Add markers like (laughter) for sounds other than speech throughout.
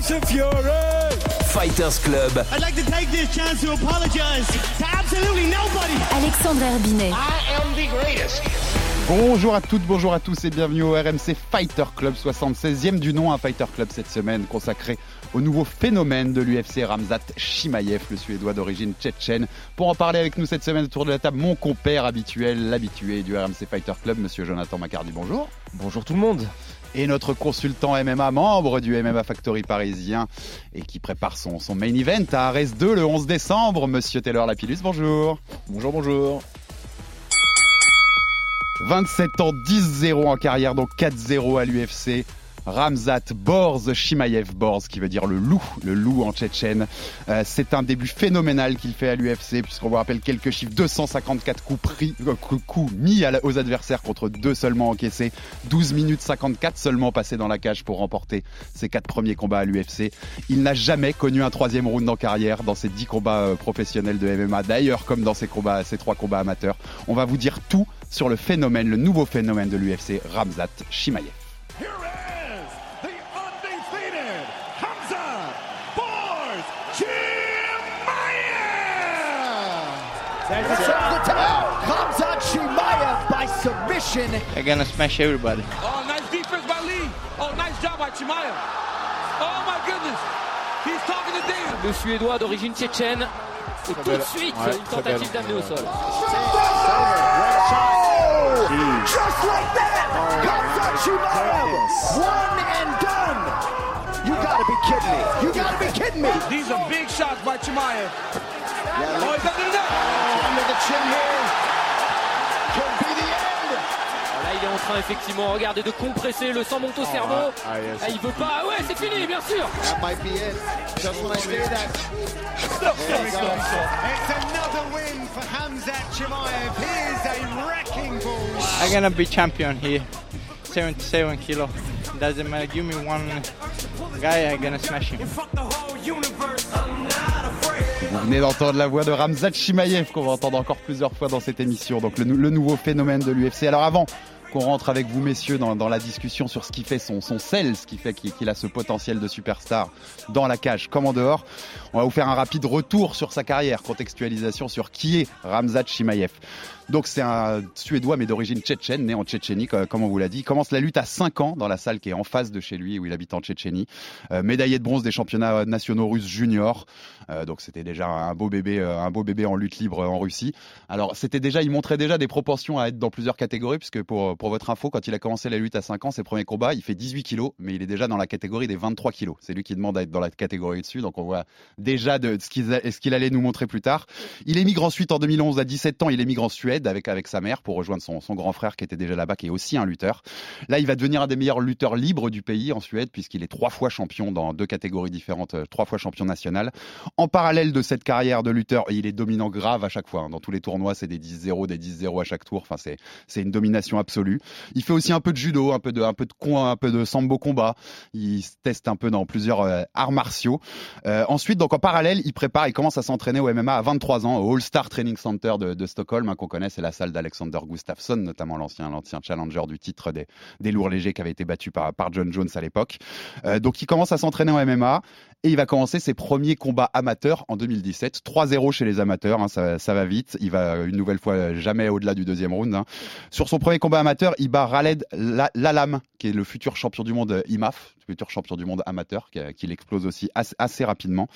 Tyson Fury. Fighters Club. I'd like to take this chance to apologize to absolutely nobody. Alexandre Herbinet. I am the greatest. Bonjour à toutes, bonjour à tous et bienvenue au RMC Fighter Club 76e du nom, un Fighter Club cette semaine consacré au nouveau phénomène de l'UFC Ramzat Chimaev, le Suédois d'origine tchétchène. Pour en parler avec nous cette semaine autour de la table, mon compère habituel, l'habitué du RMC Fighter Club, monsieur Jonathan Macardy, bonjour. Bonjour tout le monde. Et notre consultant MMA, membre du MMA Factory parisien et qui prépare son, son main event à Ares 2 le 11 décembre, monsieur Taylor Lapillus, bonjour. Bonjour, bonjour. 27 ans, 10-0 en carrière, donc 4-0 à l'UFC. Ramzat Borz Shimaev Borz, qui veut dire le loup, le loup en tchétchène. Euh, c'est un début phénoménal qu'il fait à l'UFC, puisqu'on vous rappelle quelques chiffres 254 coups, pris, euh, coups mis aux adversaires contre deux seulement encaissés, 12 minutes 54 seulement passés dans la cage pour remporter ses quatre premiers combats à l'UFC. Il n'a jamais connu un troisième round en carrière dans ses dix combats euh, professionnels de MMA, d'ailleurs comme dans ses combats, ses trois combats amateurs. On va vous dire tout sur le phénomène, le nouveau phénomène de l'UFC, Ramzat Shimaev. Chimaev. Hamzat Chimaev by submission. They're gonna smash everybody. Oh, nice defense by Lee. Oh, nice job by Chimaev. Oh my goodness. He's talking to David. Le Suédois d'origine tchétchène. Et tout de suite, Ouais, une très tentative belle. d'amener au sol. Just like that. Hamzat Chimaev. One and done. You gotta be kidding me. You gotta be kidding me. These are big shots by Chimaev. Oh, he's under the net. Là, il est en train, effectivement, regardez, de compresser, le sang monte au cerveau. Ah, yes. Ah, il veut pas. Ouais, c'est fini, bien sûr. That might be it. Just when I say that. It's another win for Hamzat Chimaev. He is a wrecking ball. I'm gonna be champion here. 77 kilo. Doesn't matter. Give me one guy, I'm gonna smash him. Vous venez d'entendre la voix de Ramzat Chimaev qu'on va entendre encore plusieurs fois dans cette émission. Donc le, nou- le nouveau phénomène de l'UFC. Alors avant qu'on rentre avec vous messieurs dans, la discussion sur ce qui fait son, sel, ce qui fait qu'il qu'il a ce potentiel de superstar dans la cage comme en dehors, on va vous faire un rapide retour sur sa carrière, contextualisation sur qui est Ramzat Chimaev. Donc c'est un Suédois mais d'origine tchétchène, né en Tchétchénie, co- comme on vous l'a dit. Il commence la lutte à 5 ans dans la salle qui est en face de chez lui où il habite en Tchétchénie. Euh, médaillé de bronze des championnats nationaux russes juniors. Euh, donc c'était déjà un beau bébé, euh, un beau bébé en lutte libre en Russie. Alors c'était déjà, il montrait déjà des proportions à être dans plusieurs catégories puisque pour votre info, quand il a commencé la lutte à 5 ans, ses premiers combats, il fait 18 kilos, mais il est déjà dans la catégorie des 23 kilos. C'est lui qui demande à être dans la catégorie dessus. Donc on voit déjà ce qu'il allait nous montrer plus tard. Il émigre ensuite en 2011 à 17 ans. Il émigre en Suède avec avec sa mère pour rejoindre son, son grand frère qui était déjà là-bas, qui est aussi un lutteur. Là, il va devenir un des meilleurs lutteurs libres du pays en Suède puisqu'il est trois fois champion dans deux catégories différentes, euh, trois fois champion national. En parallèle de cette carrière de lutteur, il est dominant grave à chaque fois. hein. Dans tous les tournois, c'est des 10-0, des 10-0 à chaque tour. Enfin, c'est une domination absolue. Il fait aussi un peu de judo, un peu de un peu de un peu de sambo combat. Il se teste un peu dans plusieurs euh, arts martiaux. Euh, ensuite, donc en parallèle, il prépare, il commence à s'entraîner au MMA à 23 ans au All Star Training Center de, de Stockholm, hein, qu'on connaît, c'est la salle d'Alexander Gustafsson, notamment l'ancien challenger du titre des, lourds légers qui avait été battu par, par John Jones à l'époque. Euh, donc il commence à s'entraîner en MMA et il va commencer ses premiers combats amateurs en 2017. 3-0 chez les amateurs, hein, ça, va vite. Il va une nouvelle fois jamais au-delà du deuxième round. hein. Sur son premier combat amateur, il bat Raled La- Lalam, qui est le futur champion du monde IMAF, futur champion du monde amateur, qui, qui l'explose aussi assez, rapidement.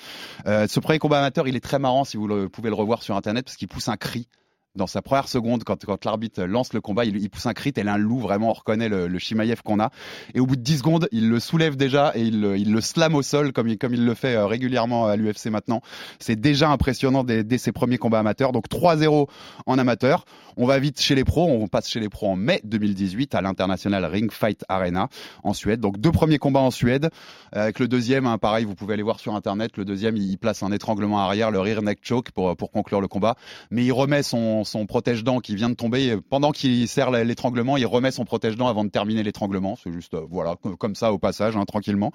Euh, ce premier combat amateur, il est très marrant si vous le, pouvez le revoir sur internet parce qu'il pousse un cri dans sa première seconde, quand, quand l'arbitre lance le combat, il, il pousse un crit, et là, un loup, vraiment, on reconnaît le, le qu'on a. Et au bout de 10 secondes, il le soulève déjà et il, il le slam au sol, comme il, comme il le fait euh, régulièrement à l'UFC maintenant. C'est déjà impressionnant dès, dès ses premiers combats amateurs. Donc 3-0 en amateur. On va vite chez les pros. On passe chez les pros en mai 2018 à l'International Ring Fight Arena en Suède. Donc deux premiers combats en Suède. Euh, Avec le deuxième, hein, pareil, vous pouvez aller voir sur Internet. Le deuxième, il place un étranglement arrière, le rear neck choke pour, pour conclure le combat. Mais il remet son, son protège-dent qui vient de tomber. Pendant qu'il serre l'étranglement, il remet son protège-dent avant de terminer l'étranglement. C'est juste, euh, voilà, comme- ça au passage, hein, tranquillement.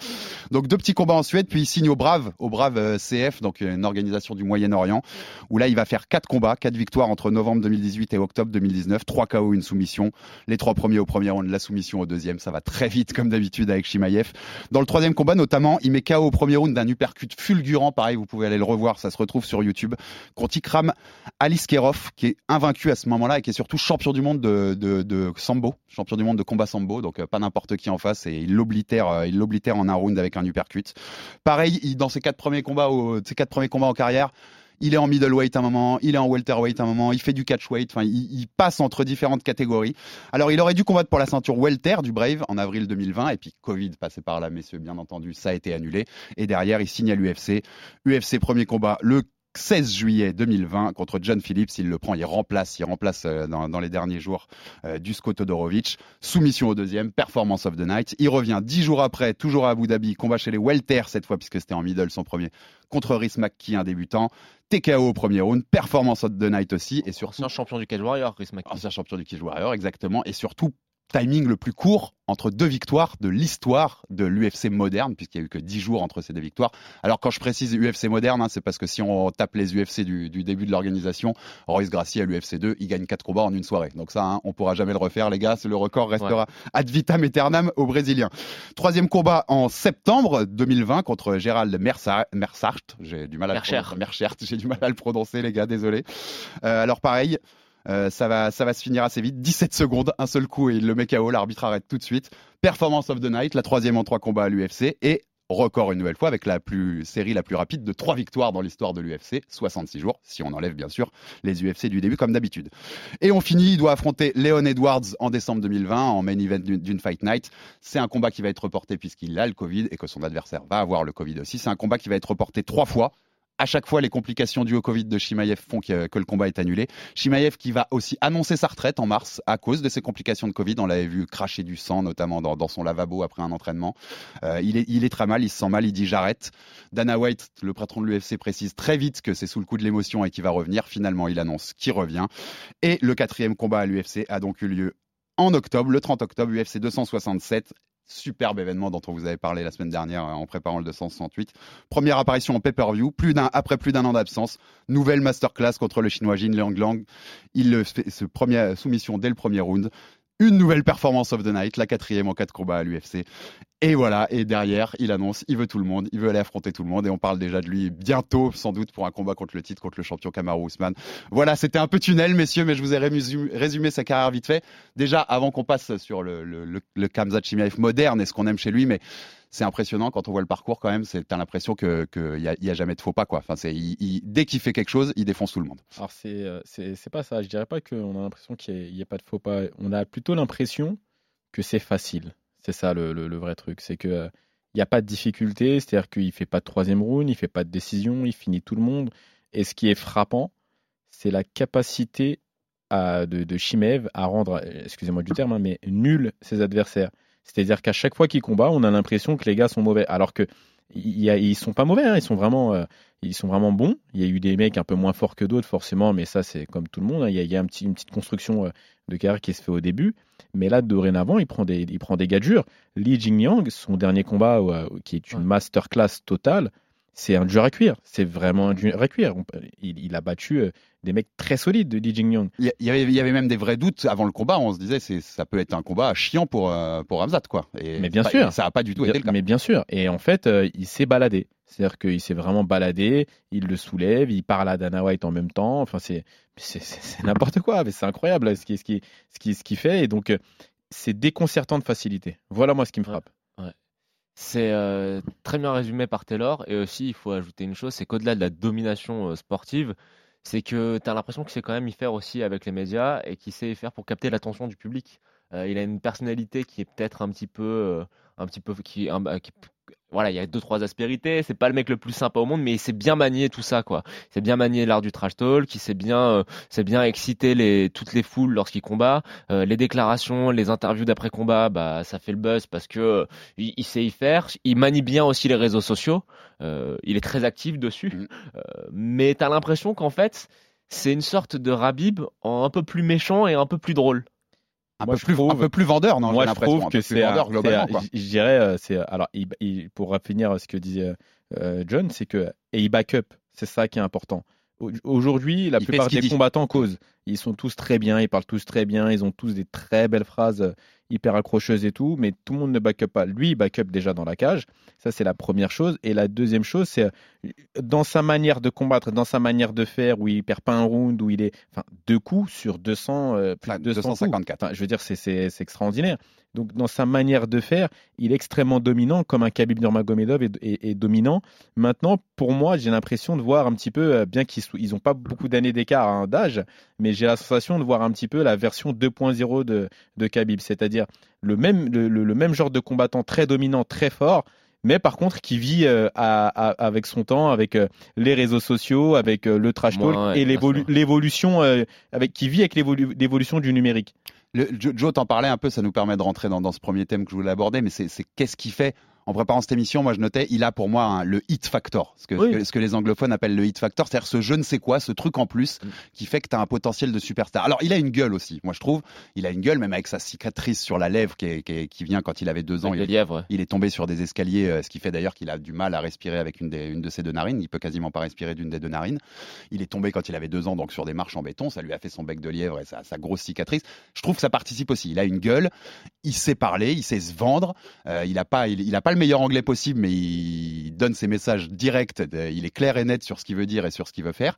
Donc deux petits combats en Suède, puis il signe au Brave, au Brave euh, CF, donc une organisation du Moyen-Orient, où là il va faire quatre combats, quatre victoires entre novembre 2018 et octobre 2019, trois KO, une soumission. Les trois premiers au premier round, la soumission au deuxième, ça va très vite comme d'habitude avec Shimaev. Dans le troisième combat notamment, il met KO au premier round d'un uppercut fulgurant, pareil, vous pouvez aller le revoir, ça se retrouve sur YouTube, contre Ikram Aliskerov, qui est invaincu à ce moment-là et qui est surtout champion du monde de, sambo, champion du monde de combat sambo, donc euh, pas n'importe qui en face et il l'oblitère, euh, il l'oblitère en un round avec un uppercut. Pareil, il- dans ses quatre premiers combats, au, ses quatre premiers combats en carrière, il est en middleweight un moment, il est en welterweight un moment, il fait du catchweight, enfin, il, il passe entre différentes catégories. Alors, il aurait dû combattre pour la ceinture welter du Brave en avril 2020, et puis Covid passé par là, messieurs, bien entendu, ça a été annulé. Et derrière, il signe à l'UFC. UFC premier combat, le 16 juillet 2020 contre John Phillips, il le prend, il remplace, il remplace euh, dans, dans les derniers jours euh, Dusko Todorovic. Soumission au deuxième, performance of the night. Il revient dix jours après, toujours à Abu Dhabi, combat chez les welter cette fois puisque c'était en middle son premier contre Rhys McKee, un débutant. TKO au premier round, performance of the night aussi et surtout Ancien champion du Cage Warrior, McKee. ancien champion du Cage Warrior exactement et surtout timing le plus court entre deux victoires de l'histoire de l'UFC moderne, puisqu'il n'y a eu que 10 jours entre ces deux victoires. Alors quand je précise UFC moderne, hein, c'est parce que si on tape les UFC du, du début de l'organisation, Royce Gracie à l'UFC 2, il gagne 4 combats en une soirée. Donc ça, hein, on pourra jamais le refaire, les gars, le record restera ad vitam aeternam aux Brésiliens. Troisième combat en septembre 2020 contre Gérald Mersa- Mersart, j'ai du mal à le Merchert. prononcer. Merchert, j'ai du mal à le prononcer, les gars, désolé. Euh, alors pareil, euh, ça, va, ça va se finir assez vite. 17 secondes, un seul coup et le met KO. L'arbitre arrête tout de suite. Performance of the night, la troisième en trois combats à l'UFC et record une nouvelle fois avec la plus série la plus rapide de trois victoires dans l'histoire de l'UFC, 66 jours, si on enlève bien sûr les UFC du début comme d'habitude. Et on finit, il doit affronter Leon Edwards en décembre 2020 en main event d'une Fight Night. C'est un combat qui va être reporté puisqu'il a le Covid et que son adversaire va avoir le Covid aussi. C'est un combat qui va être reporté trois fois. À chaque fois, les complications dues au Covid de Shimaev font que, le combat est annulé. Shimaev qui va aussi annoncer sa retraite en mars à cause de ces complications de Covid. On l'avait vu cracher du sang, notamment dans, son lavabo après un entraînement. Euh, il, est, il est très mal, il se sent mal, il dit j'arrête. Dana White, le patron de l'UFC, précise très vite que c'est sous le coup de l'émotion et qu'il va revenir. Finalement, il annonce qu'il revient. Et le quatrième combat à l'UFC a donc eu lieu en octobre, le 30 octobre, UFC 267. Superbe événement dont on vous avait parlé la semaine dernière euh, en préparant le 268. Première apparition en pay-per-view, après plus d'un an d'absence. Nouvelle masterclass contre le chinois Jin Liang Lang. Il fait, ce première soumission dès le premier round. Une nouvelle performance of the night, la quatrième en quatre combats à l'UFC. Et voilà, et derrière, il annonce, il veut tout le monde, il veut aller affronter tout le monde, et on parle déjà de lui bientôt, sans doute, pour un combat contre le titre, contre le champion Kamaru Usman. Voilà, c'était un peu tunnel, messieurs, mais je vous ai résumé, sa carrière vite fait. Déjà, avant qu'on passe sur le, le, Chimaev moderne et ce qu'on aime chez lui, mais c'est impressionnant quand on voit le parcours quand même. C'est t'as l'impression que qu'il y a, jamais de faux pas quoi. C'est dès qu'il fait quelque chose, il défonce tout le monde. Alors, c'est euh, c'est pas ça. Je dirais pas qu'on a l'impression qu'il n'y a, pas de faux pas. On a plutôt l'impression que c'est facile. C'est ça le, vrai truc. C'est que euh, il n'y a pas de difficulté. C'est-à-dire qu'il fait pas de troisième round, il fait pas de décision, il finit tout le monde. Et ce qui est frappant, c'est la capacité de, de Shimev à rendre, euh, excusez-moi du terme, hein, mais nul ses adversaires. C'est-à-dire qu'à chaque fois qu'il combat, on a l'impression que les gars sont mauvais. Alors que y a- ils sont pas mauvais, hein, ils sont vraiment, euh, ils sont vraiment bons. Il y a eu des mecs un peu moins forts que d'autres, forcément, mais ça c'est comme tout le monde. hein. Il y a, il y a un petit, une petite construction euh, de carrière qui se fait au début, mais là dorénavant, il prend des, il prend des gadgets. Li Jingyang, son dernier combat, euh, qui est une masterclass totale, c'est un dur à cuire. C'est vraiment un dur à cuire. Il, il a battu euh, des mecs très solides de Li Jingyang. Il y, avait, il y avait même des vrais doutes avant le combat. On se disait c'est ça peut être un combat chiant pour euh, pour Ramzat quoi. Et Mais bien pas- sûr. ça a pas du tout été le cas. Mais bien sûr. Et en fait, euh, il s'est baladé. C'est-à-dire qu'il s'est vraiment baladé, il le soulève, il parle à Dana White en même temps. Enfin, c'est c'est- c'est- c'est n'importe quoi, mais c'est incroyable ce qu'il ce qui, ce qui, ce qui fait. Et donc, c'est déconcertant de facilité. Voilà moi ce qui me frappe. C'est euh, très bien résumé par Taylor. Et aussi, il faut ajouter une chose c'est qu'au-delà de la domination euh, sportive, c'est que tu as l'impression qu'il sait quand même y faire aussi avec les médias et qu'il sait y faire pour capter l'attention du public. Euh, il a une personnalité qui est peut-être un petit peu, un petit peu, qui- voilà, il y a deux trois aspérités. C'est pas le mec le plus sympa au monde, mais il sait bien manier tout ça, quoi. Il sait bien manier l'art du trash talk, il sait bien, euh, bien exciter les, toutes les foules lorsqu'il combat. Euh, les déclarations, les interviews d'après combat, bah ça fait le buzz parce que euh, il, il sait y faire. Il manie bien aussi les réseaux sociaux. Il est très actif dessus. Mm. Mais t'as l'impression qu'en fait, c'est une sorte de Rabib en un peu plus méchant et un peu plus drôle. Un, Moi, peu plus, trouve- un peu plus vendeur, non Moi, je trouve que c'est, je dirais, euh, c'est alors, il- il- pour finir ce que disait euh, John, c'est que et il back up, c'est ça qui est important. Au- Aujourd'hui, la Il plupart des combattants causent. Ils sont tous très bien, ils parlent tous très bien, ils ont tous des très belles phrases euh, hyper accrocheuses et tout, mais tout le monde ne back up pas. Lui, il back up déjà dans la cage. Ça, c'est la première chose. Et la deuxième chose, c'est euh, dans sa manière de combattre, dans sa manière de faire, où il perd pas un round, où il est, enfin, deux coups sur 200, euh, plus de 200 coups. 254. Enfin, je veux dire, c'est extraordinaire. Donc, dans sa manière de faire, il est extrêmement dominant, comme un Khabib Nurmagomedov est, est- est dominant. Maintenant, pour moi, j'ai l'impression de voir un petit peu, euh, bien qu'ils n'ont pas beaucoup d'années d'écart hein, d'âge, mais j'ai la sensation de voir un petit peu la version 2.0 de, de Khabib, c'est-à-dire le même, le, le- le même genre de combattant très dominant, très fort, mais par contre qui vit euh, à- à- avec son temps, avec euh, les réseaux sociaux, avec euh, le trash talk et ouais, l'évolution, avec qui vit avec l'évolu- l'évolution du numérique. Le- Jo- Joe t'en parlait un peu, ça nous permet de rentrer dans, dans ce premier thème que je voulais aborder, mais c'est qu'est-ce qui fait en préparant cette émission, moi je notais, il a pour moi le hit factor, ce que, Oui. ce que- ce que les anglophones appellent le hit factor, c'est-à-dire ce je ne sais quoi, ce truc en plus Mm. qui fait que tu as un potentiel de superstar. Alors il a une gueule aussi, moi je trouve, il a une gueule même avec sa cicatrice sur la lèvre qui, est- qui est- qui vient quand il avait deux ans. Il, ouais. il est tombé sur des escaliers, euh, ce qui fait d'ailleurs qu'il a du mal à respirer avec une, des- une de ses deux narines. Il peut quasiment pas respirer d'une des deux narines. Il est tombé quand il avait deux ans, donc sur des marches en béton. Ça lui a fait son bec de lièvre et sa, sa grosse cicatrice. Je trouve que ça participe aussi. Il a une gueule, il sait parler, il sait se vendre. Euh, il a pas, il, il a pas le meilleur anglais possible, mais il donne ses messages directs. il est clair et net sur ce qu'il veut dire et sur ce qu'il veut faire.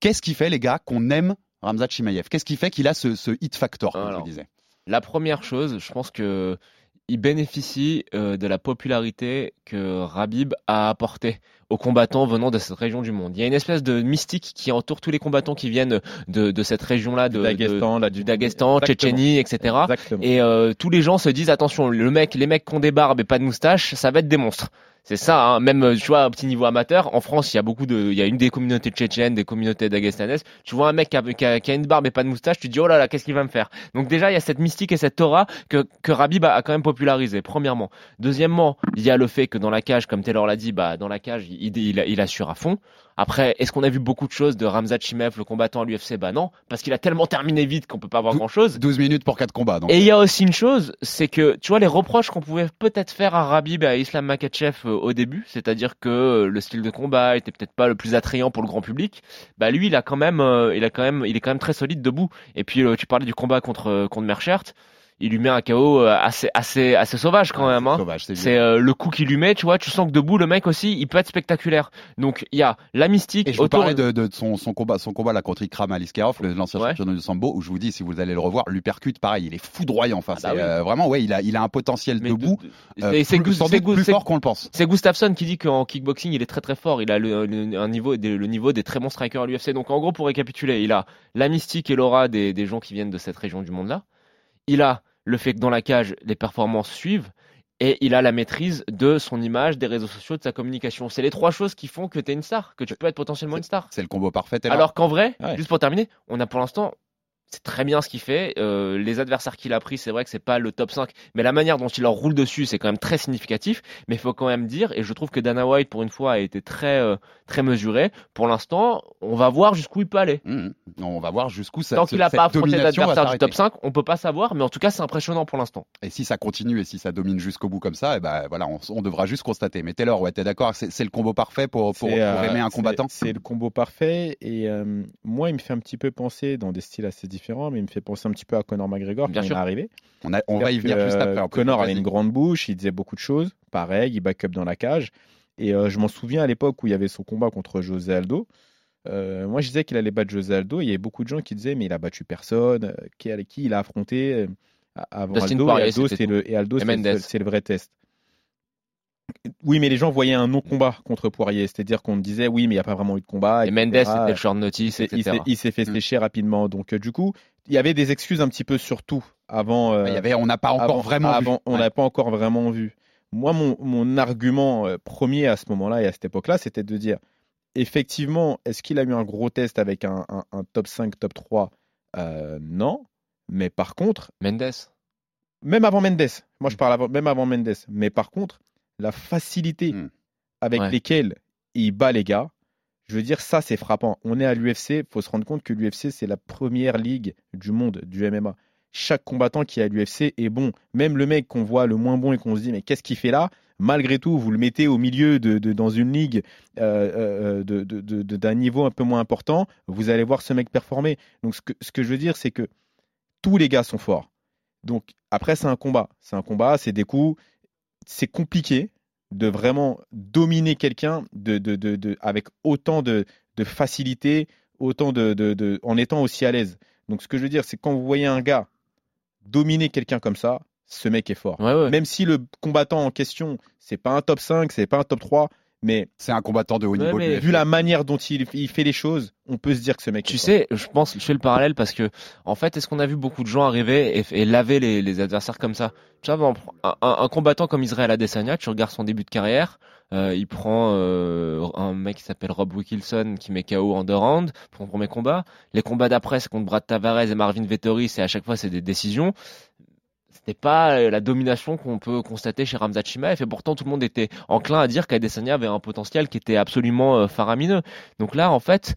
Qu'est-ce qui fait, les gars, qu'on aime Ramzat Chimaev Qu'est-ce qui fait qu'il a ce, ce hit factor, comme je Alors, disais? La première chose, je pense que il bénéficie euh, de la popularité que Rabib a apportée aux combattants venant de cette région du monde. Il y a une espèce de mystique qui entoure tous les combattants qui viennent de, de cette région-là, de, Du Daghestan, de- là, du Daghestan. Tchétchénie, etc. Exactement. Et euh, tous les gens se disent attention, le mec, les mecs qui ont des barbes et pas de moustache, ça va être des monstres. C'est ça, hein. même euh, tu vois, un petit niveau amateur, en France, il y a beaucoup de, il y a une des communautés tchétchènes, des communautés dagestanaises. Tu vois un mec qui a, une barbe et pas de moustache, tu te dis oh là là, qu'est-ce qu'il va me faire? Donc déjà, il y a cette mystique et cette aura que que Rabib a, a quand même popularisé. Premièrement, deuxièmement, il y a le fait que dans la cage, comme Taylor l'a dit, bah dans la cage, il, il, il assure à fond. Après, est-ce qu'on a vu beaucoup de choses de Ramzat Chimaev, le combattant à l'UFC Bah non, parce qu'il a tellement terminé vite qu'on peut pas voir Dou- grand chose. 12 minutes pour quatre combats. Donc. Et il y a aussi une chose, c'est que tu vois les reproches qu'on pouvait peut-être faire à Rabib et à Islam Makhachev euh, au début, c'est-à-dire que euh, le style de combat était peut-être pas le plus attrayant pour le grand public. Bah lui, il a quand même, euh, il a quand même, il est quand même très solide debout. Et puis tu parlais du combat contre contre Merchert, il lui met un KO euh, assez assez assez sauvage quand Ah, même. c'est hein. sauvage, c'est euh, le coup qu'il lui met, tu vois, tu sens que debout le mec aussi, il peut être spectaculaire. Donc il y a la mystique Et je vous autour parlais de, de son, son combat, son combat là contre Ikram Aliskerov, le l'ancien Ouais. champion de sambo, où je vous dis, si vous allez le revoir, l'uppercut, pareil, il est foudroyant. Enfin, Ah bah c'est oui. euh, vraiment, ouais, il a, il a un potentiel Mais debout, de- euh, c'est- plus- fort qu'on le pense. C'est Gustafsson qui dit qu'en kickboxing, il est très très fort. Il a le, le- un niveau, des- le niveau des très bons strikers à l'UFC. Donc en gros, pour récapituler, il a la mystique et l'aura des, des gens qui viennent de cette région du monde-là. Il a le fait que dans la cage, les performances suivent. Et il a la maîtrise de son image, des réseaux sociaux, de sa communication. C'est les trois choses qui font que tu es une star, que tu peux être potentiellement une star. C'est le combo parfait. Alors qu'en vrai, Ouais. juste pour terminer, on a pour l'instant, c'est très bien ce qu'il fait. Euh, les adversaires qu'il a pris, c'est vrai que c'est pas le top 5, mais la manière dont il leur roule dessus, c'est quand même très significatif. Mais il faut quand même dire, et je trouve que Dana White, pour une fois, a été très, euh, très mesuré. Pour l'instant, on va voir jusqu'où il peut aller. Mmh. On va voir jusqu'où ça. Tant qu'il n'a cette pas affronté d'adversaire du top 5, on peut pas savoir, mais en tout cas, c'est impressionnant pour l'instant. Et si ça continue et si ça domine jusqu'au bout comme ça, et ben voilà, on, on devra juste constater. Mais Taylor, ouais, t'es d'accord, c'est c'est le combo parfait pour, pour, pour euh, aimer un combattant? C'est le combo parfait. Et euh, moi, il me fait un petit peu penser, dans des styles assez différents, mais il me fait penser un petit peu à Conor McGregor Bien quand sûr. il est arrivé. On, a- on va y venir Euh, juste après. un peu. Conor avait une grande bouche, il disait beaucoup de choses. Pareil, il back up dans la cage. Et euh, je m'en souviens à l'époque où il y avait son combat contre José Aldo. Euh, moi, je disais qu'il allait battre José Aldo. Il y avait beaucoup de gens qui disaient, mais il a battu personne. euh, Qui, qui il a affronté euh, avant Aldo, Poirier, et Aldo, le, et c'est le vrai test. Oui, mais les gens voyaient un non-combat contre Poirier. C'est-à-dire qu'on disait, oui, mais il n'y a pas vraiment eu de combat. Et etc. Mendes, c'était le short notice, Il s'est- il etc. s'est- Il s'est fait Mm. sécher rapidement. Donc, euh, du coup, il y avait des excuses un petit peu sur tout avant. euh, Il y avait, on n'a pas encore avant- vraiment vu. On Ouais. n'a pas encore vraiment vu. Moi, mon, mon argument euh, premier à ce moment-là et à cette époque-là, c'était de dire effectivement, est-ce qu'il a eu un gros test avec un, un- un top 5, top 3 Euh, Non. Mais par contre, Mendes. même avant Mendes, moi Mm. je parle avant- même avant Mendes, mais par contre, la facilité Mm. avec Ouais. lesquelles il bat les gars, je veux dire, ça c'est frappant. On est à l'UFC, il faut se rendre compte que l'UFC c'est la première ligue du monde du MMA. Chaque combattant qui est à l'UFC est bon. Même le mec qu'on voit le moins bon et qu'on se dit, mais qu'est-ce qu'il fait là? Malgré tout, vous le mettez au milieu de, de- dans une ligue euh, euh, de- de- de- de- d'un niveau un peu moins important, vous allez voir ce mec performer. Donc ce que, ce que je veux dire, c'est que tous les gars sont forts. Donc après, c'est un combat. C'est un combat, c'est des coups. C'est compliqué de vraiment dominer quelqu'un de, de, de, de- avec autant de, de facilité, autant de, en étant aussi à l'aise. Donc ce que je veux dire, c'est quand vous voyez un gars dominer quelqu'un comme ça, ce mec est fort. Ouais, ouais. Même si le combattant en question, c'est pas un top 5, c'est pas un top 3, mais C'est un combattant de haut Ouais, niveau. de mais- vu la manière dont il, il fait les choses, on peut se dire que ce mec Tu est fort. sais, je pense, je fais le parallèle parce que, en fait, est-ce qu'on a vu beaucoup de gens arriver et, et laver les, les adversaires comme ça? Tu vois, un, un- un combattant comme Israël Adesanya, tu regardes son début de carrière, euh, il prend euh, un mec qui s'appelle Rob Wilkinson qui met KO en deux rounds pour son premier combat. Les combats d'après, c'est contre Brad Tavares et Marvin Vettori, c'est à chaque fois c'est des décisions. C'était pas euh, la domination qu'on peut constater chez Ramzat Chimaev et pourtant tout le monde était enclin à dire qu'Adesanya avait un potentiel qui était absolument euh, faramineux. Donc là, en fait,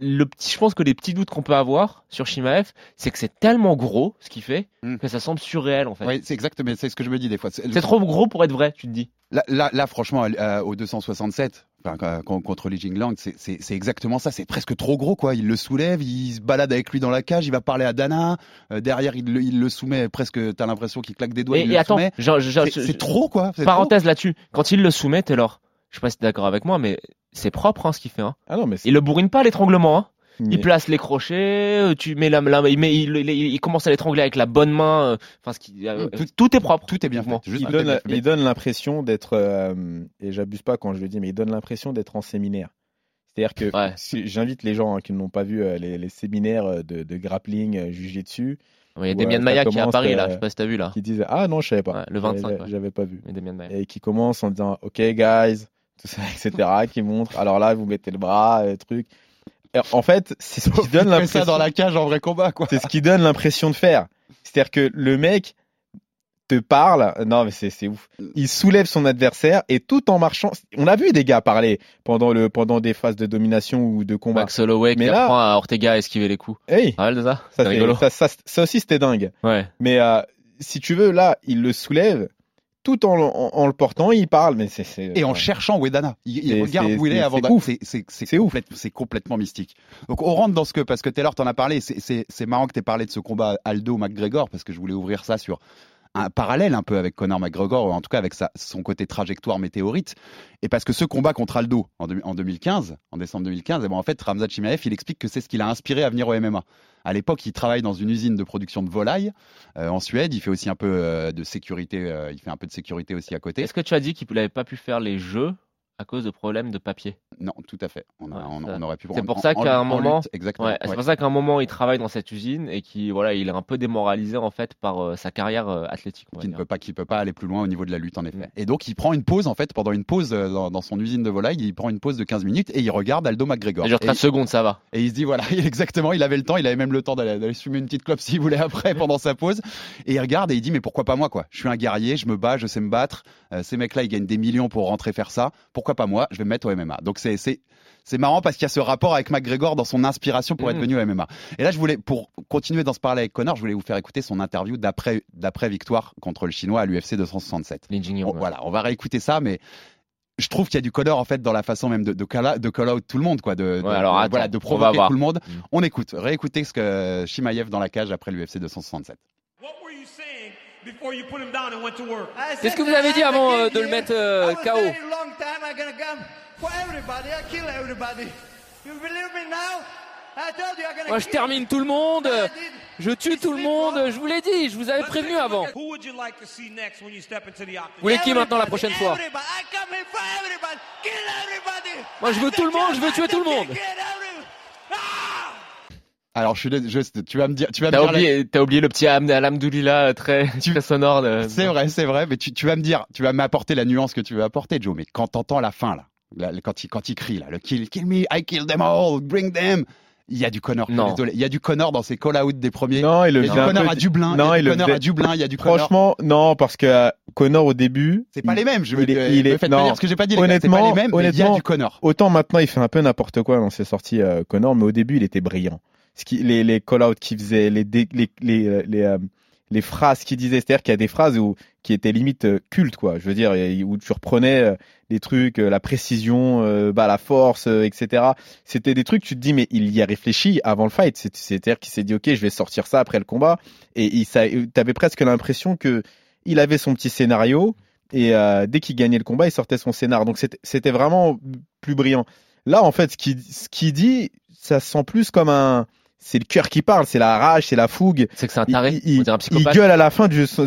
le petit, je pense que les petits doutes qu'on peut avoir sur Shimaev, c'est que c'est tellement gros ce qu'il fait Mm. que ça semble surréel en fait. Ouais, c'est exactement, c'est ce que je me dis des fois. C'est trop gros pour être vrai, tu te dis. Là, là, là, franchement, euh, au 267, enfin, contre Li Jinglang, c'est- exactement ça. C'est presque trop gros, quoi. Il le soulève, il se balade avec lui dans la cage, il va parler à Dana. euh, derrière, il le, il le soumet presque. T'as l'impression qu'il claque des doigts. Et, il et le attends, C'est trop, quoi. c'est parenthèse là-dessus, quand il le soumet, Taylor, je sais pas si t'es d'accord avec moi, mais c'est propre hein, ce qu'il fait. Hein. Ah non, mais c'est- Il le bourrine pas à l'étranglement. Hein. Mais- Il place les crochets, euh, tu mets la, la- il, met, il, il- il commence à l'étrangler avec la bonne main. euh, Enfin, ce qui, euh, Tout- tout, est propre. Tout est bien fait. Juste il donne, bien fait. il donne l'impression d'être, euh, et j'abuse pas quand je le dis, mais il donne l'impression d'être en séminaire. C'est-à-dire que Ouais. si- j'invite les gens hein, qui n'ont pas vu euh, les, les séminaires de, de grappling euh, jujitsu Il y a ça Maya qui est à Paris là, je sais pas si t'as vu là. qui disent Ah non, je savais pas. Ouais, le 25, J'avais- ouais. J'avais pas vu. Maya. Et qui commence en disant Ok, guys, tout ça, (laughs) etc. qui montre Alors là, vous mettez le bras, le truc. En fait, c'est ce qui donne ça l'impression. dans la cage en vrai combat, quoi. C'est ce qui donne l'impression de faire. C'est-à-dire que le mec te parle, non mais c'est c'est ouf. Il soulève son adversaire et tout en marchant, on a vu des gars parler pendant le pendant des phases de domination ou de combat. Max Holloway Mais qui là- apprend à Ortega à esquiver les coups. Hey, Ah, ça, ça, ça aussi c'était dingue. Ouais. Mais euh, si tu veux, là, il le soulève tout en, en, en le portant, il parle, mais c'est c'est- Et en cherchant Wedana. Il, regarde où il est avant c'est d'a- ouf. C'est c'est- c'est C'est ouf. complète- c'est complètement mystique. Donc on rentre dans ce que, parce que Taylor t'en a parlé, c'est- c'est c'est marrant que t'aies parlé de ce combat Aldo-McGregor, parce que je voulais ouvrir ça sur un parallèle un peu avec Conor McGregor, ou en tout cas avec son côté trajectoire météorite. Et parce que ce combat contre Aldo en 2015, en décembre 2015, et ben en fait Ramzat Chimaev, il explique que c'est ce qui l'a inspiré à venir au MMA. À l'époque, il travaille dans une usine de production de volailles euh, en Suède. Il fait aussi un peu euh, de sécurité. euh, il fait un peu de sécurité aussi à côté. Est-ce que tu as dit qu'il n'avait pas pu faire les jeux à cause de problèmes de papier Non, tout à fait. On, a- Ouais, on- ça- on aurait pu. C'est pour ça qu'à un en moment- exactement. Ouais, c'est pour ça qu'à un moment il travaille dans cette usine et qui voilà, il est un peu démoralisé en fait par euh, sa carrière euh, athlétique. qui ne peut pas, qui peut pas aller plus loin au niveau de la lutte en effet. Mm. Et donc il prend une pause en fait pendant une pause euh, dans, dans son usine de volaille, il prend une pause de 15 minutes et il regarde Aldo McGregor. Et, 13 secondes, ça va. et il se dit voilà, (laughs) exactement, il avait le temps, il avait même le temps d'aller fumer une petite clope s'il voulait après pendant sa pause. Et il regarde et il dit mais pourquoi pas moi quoi? Je suis un guerrier, je me bats, je sais me battre. Ces mecs-là ils gagnent des millions pour rentrer faire ça. Pourquoi pas moi Je vais me mettre au MMA. Donc c'est c'est c'est marrant parce qu'il y a ce rapport avec McGregor dans son inspiration pour être Mm. venu au MMA. Et là, je voulais, pour continuer dans ce parler avec Connor, je voulais vous faire écouter son interview d'après, d'après victoire contre le Chinois à l'UFC 267. Lin Jing On-. Voilà, on va réécouter ça, mais je trouve qu'il y a du Connor en fait dans la façon même de, de, call, out, de call out tout le monde, quoi, de, de- alors, attends, voilà, de provoquer tout le monde. Mm. On écoute, réécoutez ce que Shimaev dans la cage après l'UFC 267. Qu'est-ce que vous avez dit avant euh, de le mettre euh, KO long time I'm gonna come for everybody. I kill everybody. You believe me now? Moi, je termine tout le monde. Je tue tout le monde. Je vous l'ai dit. Je vous avais prévenu avant. Who would you like to see next when you step into the octagon? Vous voulez qui maintenant la prochaine fois? Moi, je veux tout le monde. Je veux tuer tout le monde. Alors, je suis tu vas me dire, tu vas me T'as dire. oublié, t'as oublié le petit Am- Alhamdoulilah euh, très, (laughs) très sonore. de- C'est vrai, c'est vrai, mais tu, tu vas me dire, tu vas m'apporter la nuance que tu veux apporter, Joe. Mais quand t'entends la fin là, là, quand il quand il crie là, le kill, kill me, I kill them all, bring them. Il y a du Connor. Non. Désolé, il y a du Connor dans ses call-out des premiers. Non, il le il y a du Connor peu- à Dublin. Non, il y a il du le Connor faisait- à Dublin. Il y a du Connor. Franchement, non, parce que euh, Connor au début. C'est pas les mêmes. Je il est- me- il est- me non. dire ce que j'ai pas dit. les gars, c'est Honnêtement, pas les mêmes. mais il y a honnêtement, du Connor. Autant maintenant, il fait un peu n'importe quoi dans ses sorties, euh, Connor, mais au début, il était brillant. Ce qui, les, les call-outs qu'il faisait, les, les, les, euh, les, euh, les phrases qu'il disait, c'est-à-dire qu'il y a des phrases où, qui étaient limite euh, cultes, quoi. Je veux dire, où tu reprenais des trucs, la précision, bah, la force, etc. C'était des trucs, tu te dis, mais il y a réfléchi avant le fight. C'est- C'est-à-dire qu'il s'est dit, ok, je vais sortir ça après le combat. Et il, ça, t'avais presque l'impression que il avait son petit scénario. Et dès qu'il gagnait le combat, il sortait son scénar. Donc c'était- vraiment plus brillant. Là, en fait, ce qu'il ce qu'il dit, ça se sent plus comme un. C'est le cœur qui parle, c'est la rage, c'est la fougue. C'est que c'est un taré. Il, on gueule à la fin du (laughs) son-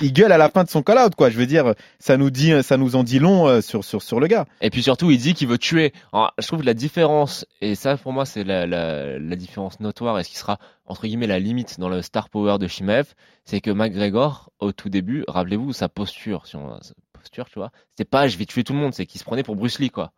il gueule à la fin de son call-out, quoi. Je veux dire, ça nous dit, ça nous en dit long euh, sur sur sur le gars. Et puis surtout, il dit qu'il veut tuer. Alors, je trouve la différence, et ça pour moi c'est la, la, la différence notoire, et ce qui sera entre guillemets la limite dans le star power de Shimev, c'est que McGregor, au tout début, rappelez-vous sa posture, si on, sa posture, tu vois, c'était pas je vais tuer tout le monde, c'est qu'il se prenait pour Bruce Lee, quoi.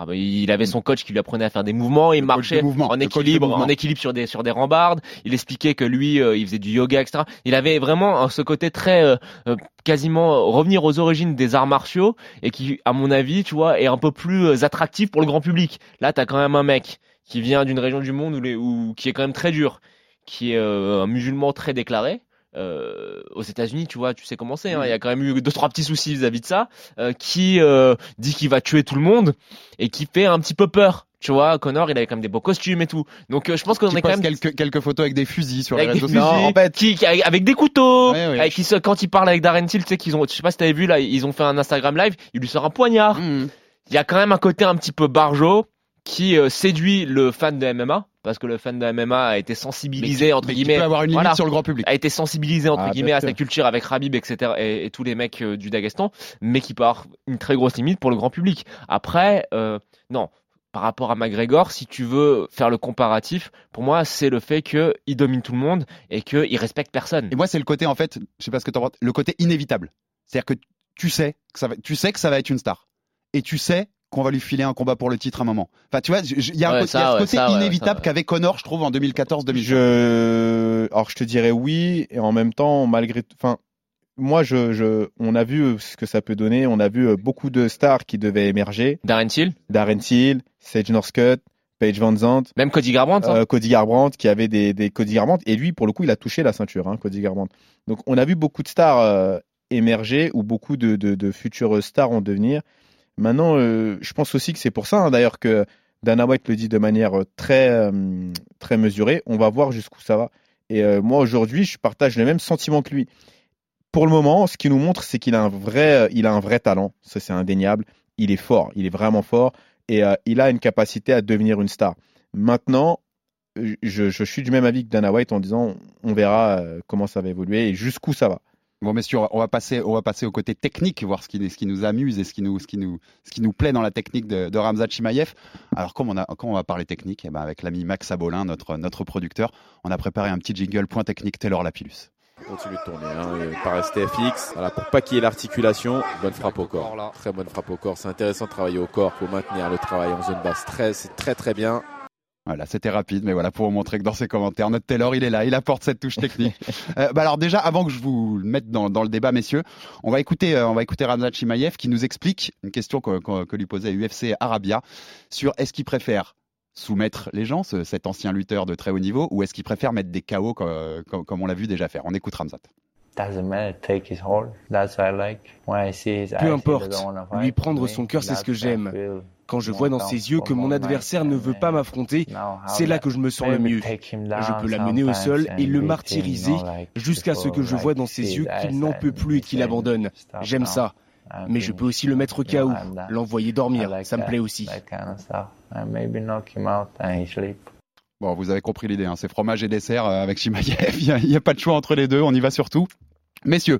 Ah bah, il avait son coach qui lui apprenait à faire des mouvements, il Le marchait mouvement, en équilibre, en équilibre sur des sur des rambardes. Il expliquait que lui, euh, il faisait du yoga, etc. Il avait vraiment euh, ce côté très euh, euh, quasiment revenir aux origines des arts martiaux et qui, à mon avis, tu vois, est un peu plus attractif pour le grand public. Là, t'as quand même un mec qui vient d'une région du monde où, les, où qui est quand même très dur, qui est euh, un musulman très déclaré. Euh, aux États-Unis, tu vois, tu sais comment c'est. hein, Il y a quand même eu deux trois petits soucis vis-à-vis de ça. euh, qui euh, dit qu'il va tuer tout le monde et qui fait un petit peu peur. Tu vois, Connor, il avait quand même des beaux costumes et tout. Donc, euh, je pense qu'on est quand même quelques quelques photos avec des fusils sur les avec des réseaux sociaux. qui, qui- avec des couteaux, Ouais, ouais. avec qui quand il parle avec Darren Till, tu sais qu'ils ont, je sais pas si t'avais vu là, ils ont fait un Instagram live, il lui sort un poignard. Mmh. Il y a quand même un côté un petit peu barjo qui euh, séduit le fan de MMA parce que le fan de MMA a été sensibilisé Mais qui- entre mais guillemets, peut avoir une limite voilà, sur le grand public. a été sensibilisé entre Ah, guillemets à sa culture avec Rabib etc et, et tous les mecs euh, du Daghestan, mais qui peut avoir une très grosse limite pour le grand public. Après, euh, non. Par rapport à McGregor, si tu veux faire le comparatif, pour moi, c'est le fait qu'il domine tout le monde et qu'il respecte personne. Et moi, c'est le côté, en fait, je sais pas ce que t'en penses, le côté inévitable. C'est-à-dire que tu sais que ça va, tu sais que ça va être une star. Et tu sais qu'on va lui filer un combat pour le titre à un moment. Enfin, tu vois, il y a, un Ouais, côté- ça, il y a ce ouais, côté ça, ouais, inévitable ça. qu'avait Connor, je trouve, en 2014-2015. Je, alors je te dirais oui, et en même temps, malgré, tout- enfin, moi, je, je, on a vu euh, ce que ça peut donner. On a vu euh, beaucoup de stars qui devaient émerger. Darren Till, Darren Till, Sage Northcutt, Paige Van Zandt, même Cody Garbrandt. hein. euh, Cody Garbrandt, qui avait des, des Cody Garbrandt, et lui, pour le coup, il a touché la ceinture, hein, Cody Garbrandt. Donc, on a vu beaucoup de stars euh, émerger ou beaucoup de, de, de futures stars en devenir. Maintenant, euh, je pense aussi que c'est pour ça, hein, d'ailleurs, que Dana White le dit de manière euh, très, euh, très mesurée. On va voir jusqu'où ça va. Et moi, aujourd'hui, je partage le même sentiment que lui. Pour le moment, ce qu'il nous montre, c'est qu'il a un vrai, a un vrai talent. Ça, c'est indéniable. Il est fort. Il est vraiment fort. Et il a une capacité à devenir une star. Maintenant, je, je suis du même avis que Dana White en disant on verra comment ça va évoluer et jusqu'où ça va. Bon, messieurs, on va- passer, on va passer au côté technique, voir ce qui, ce qui nous amuse et ce qui nous, ce qui nous, ce qui nous plaît dans la technique de, de Ramzat Chimaev. Alors, comme on a, quand on va parler technique, eh ben, avec l'ami Max Abolin, notre, notre producteur, on a préparé un petit jingle point technique Taylor Lapillus. Continue de tourner hein, par STFX. Voilà, pour pas qu'il y ait l'articulation, bonne frappe au corps. Très bonne frappe au corps. C'est intéressant de travailler au corps pour maintenir le travail en zone basse. Très, c'est très très bien. Voilà, c'était rapide, mais voilà, pour vous montrer que dans ses commentaires, notre Taylor, il est là, il apporte cette touche technique. (laughs) Euh, bah alors déjà, avant que je vous le mette dans, dans le débat, messieurs, on va écouter, euh, on va écouter Ramzat Chimaev qui nous explique une question que, que- que lui posait UFC Arabia sur est-ce qu'il préfère soumettre les gens, ce- cet ancien lutteur de très haut niveau, ou est-ce qu'il préfère mettre des KO comme, comme- comme on l'a vu déjà faire On écoute Ramzat. Peu importe, lui prendre son cœur, c'est ce que j'aime. Quand je vois dans ses yeux que mon adversaire ne veut pas m'affronter, c'est là que je me sens le mieux. Je peux l'amener au sol et le martyriser jusqu'à ce que je vois dans ses yeux qu'il n'en peut plus et qu'il abandonne. "Stop J'aime now." ça. mais je peux aussi le mettre KO, l'envoyer dormir, ça me plaît aussi. Bon, vous avez compris l'idée, hein. c'est fromage et dessert euh, avec Shimaev. (laughs) Il n'y a, pas de choix entre les deux, on y va surtout. Messieurs,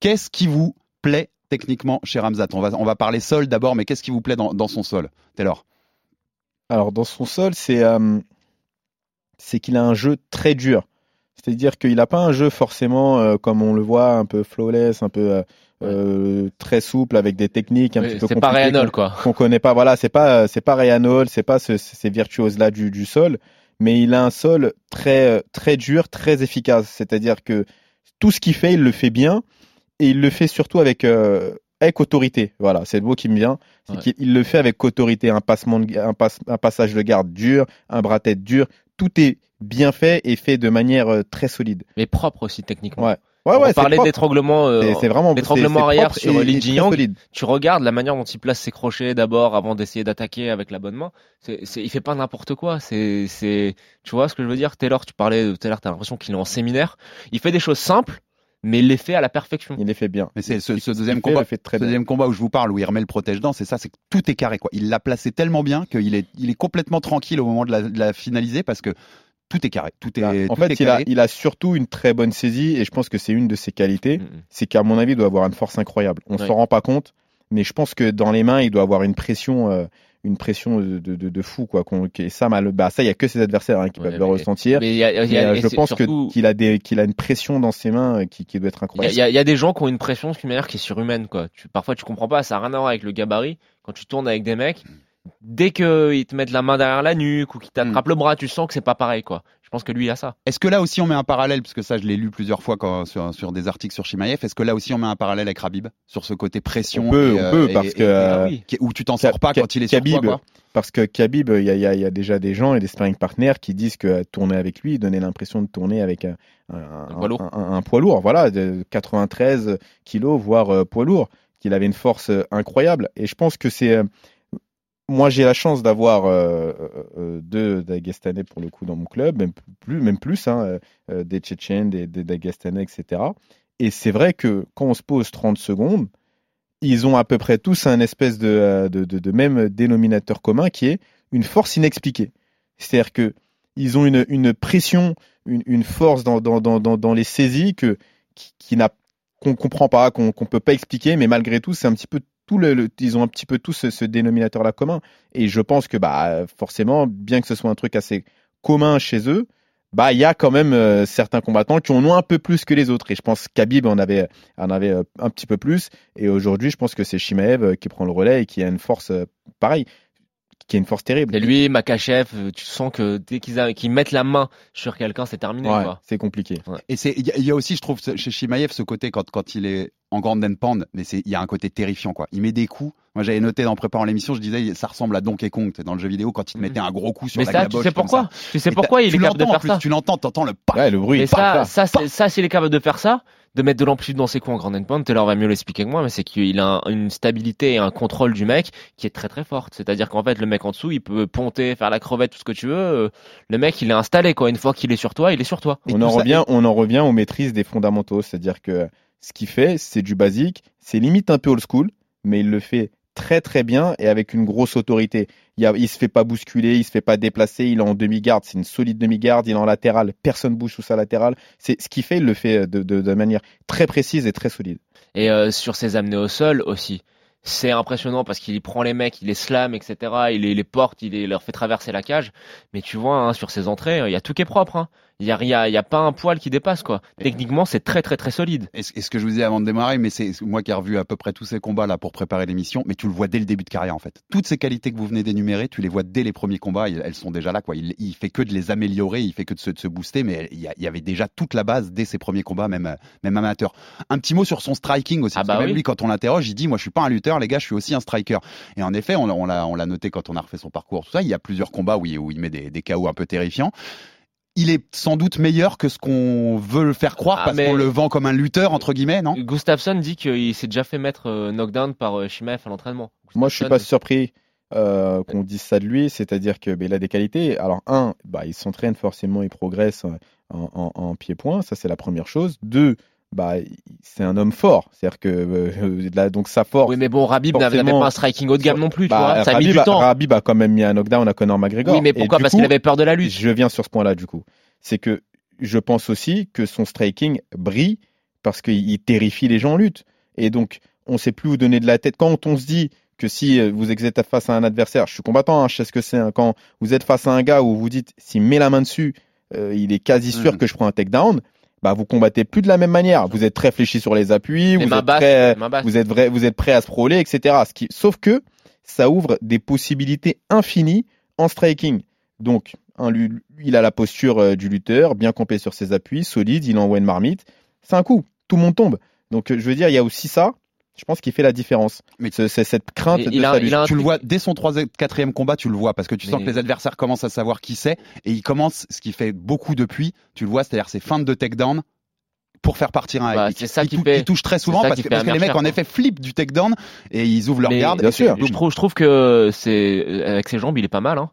qu'est-ce qui vous plaît techniquement chez Ramzat on va, on va parler sol d'abord, mais qu'est-ce qui vous plaît dans, dans son sol Taylor? Alors, dans son sol, c'est euh, c'est qu'il a un jeu très dur. C'est-à-dire qu'il n'a pas un jeu forcément euh, comme on le voit, un peu flawless, un peu euh, très souple avec des techniques un Oui, petit peu c'est pas compliquées Rayhanol, quoi. Qu'on connaît pas. Voilà, c'est pas c'est pas Rayhanol, c'est pas ce- ces virtuoses là du, du sol, mais il a un sol très très dur, très efficace. C'est-à-dire que tout ce qu'il fait, il le fait bien et il le fait surtout avec euh, avec autorité. Voilà, c'est le mot qui me vient. C'est Ouais. qu'il il le fait avec autorité. Un passement, de, un, passe- un passage de garde dur, un bras tête dur. Tout est bien fait et fait de manière euh, très solide. Mais propre aussi techniquement. Ouais. Ouais, On ouais, parlait d'étranglement, euh, C'est- vraiment- d'étranglement arrière sur Lin. Tu regardes la manière dont il place ses crochets d'abord avant d'essayer d'attaquer avec la bonne main. C'est, c'est, il fait pas n'importe quoi. C'est, c'est, tu vois ce que je veux dire? Taylor, tu parlais à l'heure, t'as l'impression qu'il est en séminaire. Il fait des choses simples, mais il les fait à la perfection. Il les fait bien. Mais c'est ce, deuxième fait, combat, fait très ce bien. deuxième combat où je vous parle, où il remet le protège-dents, c'est ça, c'est que tout est carré, quoi. Il l'a placé tellement bien qu'il est, il est complètement tranquille au moment de la, de la finaliser parce que tout est carré, tout est. En tout fait, est il a, carré. il a surtout une très bonne saisie et je pense que c'est une de ses qualités. C'est qu'à mon avis, il doit avoir une force incroyable. On Ouais. s'en rend pas compte, mais je pense que dans les mains, il doit avoir une pression, euh, une pression de, de, fou, quoi. qu'on- Et ça, mal- bah, ça, il y a que ses adversaires hein, qui Ouais, peuvent le ressentir. mais il y a- il y a- Mais, euh, je pense surtout- que qu'il a des, qu'il a une pression dans ses mains euh, qui, qui doit être a, incroyable. il y a- y a des gens qui ont une pression d'une manière qui est surhumaine, quoi. Tu, parfois, tu comprends pas, ça n'a rien à voir avec le gabarit. Quand tu tournes avec des mecs, dès qu'ils te mettent la main derrière la nuque ou qu'ils t'attrapent le bras, tu sens que c'est pas pareil, quoi. Je pense que lui, il a ça. Est-ce que là aussi on met un parallèle, parce que ça je l'ai lu plusieurs fois quand, sur, sur des articles sur Shimaev, est-ce que là aussi on met un parallèle avec Rabib sur ce côté pression On peut, et, on euh, peut, et- parce et- que et- euh, qui- où tu t'en sors pas quand il est sur Khabib, toi, quoi. Parce que Khabib, il y a, il y a- il y a déjà des gens et des sparring partners qui disent que euh, tourner avec lui, il donnait l'impression de tourner avec un, un, poids lourd. un- un poids lourd, voilà, de 93 kilos, voire euh, poids lourd, qu'il avait une force euh, incroyable. Et je pense que c'est. Euh, moi, j'ai la chance d'avoir euh, euh, deux Dagestanais pour le coup dans mon club, même plus, même plus, hein, euh, euh, des Tchétchènes, des, des Dagestanais, etc. Et c'est vrai que quand on se pose 30 secondes, ils ont à peu près tous un espèce de, euh, de, même dénominateur commun qui est une force inexpliquée. C'est-à-dire que ils ont une, une pression, une, une force dans, dans, dans, dans, les saisies que, qui, n'a qu'on comprend pas, qu'on qu'on peut pas expliquer, mais malgré tout, c'est un petit peu tout le, le- ils ont un petit peu tous ce, ce dénominateur-là commun. Et je pense que bah forcément, bien que ce soit un truc assez commun chez eux, bah il y a quand même euh, certains combattants qui en ont un peu plus que les autres. Et je pense qu'Habib en avait en avait euh, un petit peu plus. Et aujourd'hui, je pense que c'est Shimaev euh, qui prend le relais et qui a une force euh, pareille, qui a une force terrible. Et lui, Makachev, tu sens que dès qu'ils qu'ils mettent la main sur quelqu'un, c'est terminé, Ouais, c'est compliqué. Et c'est, il y, y a aussi, je trouve, chez Shimaev, ce côté quand, quand il est en grande and pound, mais c'est, il y a un côté terrifiant, quoi. Il met des coups. Moi, j'avais noté en préparant l'émission, je disais, ça ressemble à Donkey Kong, tu sais, dans le jeu vidéo, quand il te mettait un gros coup sur Mais la ça, tu gaboche sais comme pourquoi ça. Tu sais Et pourquoi il tu est capable de faire plus, ça Tu l'entends, t'entends le. Ouais, le bruit. Mais ça, ça, c'est- ça, s'il est capable de faire ça, de mettre de l'amplitude dans ses coups en grand endpoint, Taylor va mieux l'expliquer que moi, mais c'est qu'il a un- une stabilité et un contrôle du mec qui est très très forte. C'est-à-dire qu'en fait, le mec en dessous, il peut ponter, faire la crevette, tout ce que tu veux. Euh, Le mec, il est installé, quoi. Une fois qu'il est sur toi, il est sur toi. on en revient, on en revient aux maîtrises des fondamentaux, c'est-à-dire que ce qu'il fait, c'est du basique, c'est limite un peu old school, mais il le fait très très bien et avec une grosse autorité. Il, il se fait pas bousculer, il se fait pas déplacer, il est en demi-garde, c'est une solide demi-garde, il est en latéral, personne bouge sous sa latérale. C'est ce qu'il fait, il le fait de, manière très précise et très solide. Et euh, sur ses amenés au sol aussi. C'est impressionnant parce qu'il prend les mecs, il les slam, etc. Il les, porte, il leur fait traverser la cage. Mais tu vois, hein, sur ses entrées, il y a tout qui est propre. hein. Il y a y a pas un poil qui dépasse quoi. Techniquement, c'est très très très solide. Et ce que je vous disais avant de démarrer, mais c'est moi qui ai revu à peu près tous ces combats là pour préparer l'émission, mais tu le vois dès le début de carrière en fait. Toutes ces qualités que vous venez d'énumérer, tu les vois dès les premiers combats, elles sont déjà là quoi. Il, il fait que de les améliorer, il fait que de se, de se booster, mais il y, a- il y avait déjà toute la base dès ses premiers combats, même même amateur. Un petit mot sur son striking aussi. parce bah même oui. lui, quand on l'interroge, il dit moi je suis pas un lutteur, les gars, je suis aussi un striker. Et en effet, on, l'a- on l'a on l'a noté quand on a refait son parcours, tout ça. Il y a plusieurs combats où il, où il met des, des KO un peu terrifiants. Il est sans doute meilleur que ce qu'on veut le faire croire Ah, parce mais- qu'on le vend comme un lutteur entre guillemets, non? Gustafsson dit qu'il s'est déjà fait mettre euh, knockdown par euh, Shimaev à l'entraînement. Moi, je suis pas surpris euh, qu'on dise ça de lui, c'est-à-dire que ben, il a des qualités. Alors un, bah, il s'entraîne forcément, il progresse en, en- en pied-point, ça c'est la première chose. Deux, bah c'est un homme fort. C'est-à-dire que euh, là, donc sa force. Oui, mais bon, Rabib n'avait forcément- pas un striking haut de gamme non plus, tu Bah, vois. Ça a mis du a- temps. Rabib a quand même mis un knockdown à Conor McGregor. Oui, mais pourquoi? Parce qu'il avait peur de la lutte. Je viens sur ce point-là du coup. C'est que je pense aussi que son striking brille parce qu'il il terrifie les gens en lutte. Et donc, on sait plus où donner de la tête. Quand on se dit que si euh, vous êtes face à un adversaire, je suis combattant, hein, je sais ce que c'est. hein. Quand vous êtes face à un gars où vous dites, s'il met la main dessus, euh, il est quasi sûr Mhm. que je prends un takedown. Bah, vous combattez plus de la même manière. Vous êtes très fléchi sur les appuis, Les vous êtes, basses, très- les mains basses. vous êtes vrai, vous êtes prêt à se frôler, etc. Ce qui, sauf que ça ouvre des possibilités infinies en striking. Donc, un il a la posture euh, du lutteur, bien campé sur ses appuis, solide, il envoie une marmite. C'est un coup, tout le monde tombe. Donc, euh, je veux dire, il y a aussi ça. Je pense qu'il fait la différence. Mais c'est c'est cette crainte de sa lutte. tu le vois dès son troisième, quatrième combat, tu le vois parce que tu sens Mais- que les adversaires commencent à savoir qui c'est et il commence ce qui fait beaucoup depuis. Tu le vois, c'est-à-dire ses feintes de takedown pour faire partir un Bah, c'est ça il, qui fait- il touche très souvent parce qui que, fait parce que les mecs en effet flippent du takedown et ils ouvrent leur Mais garde. bien sûr. Je trouve, je trouve que c'est avec ses jambes, il est pas mal. Hein.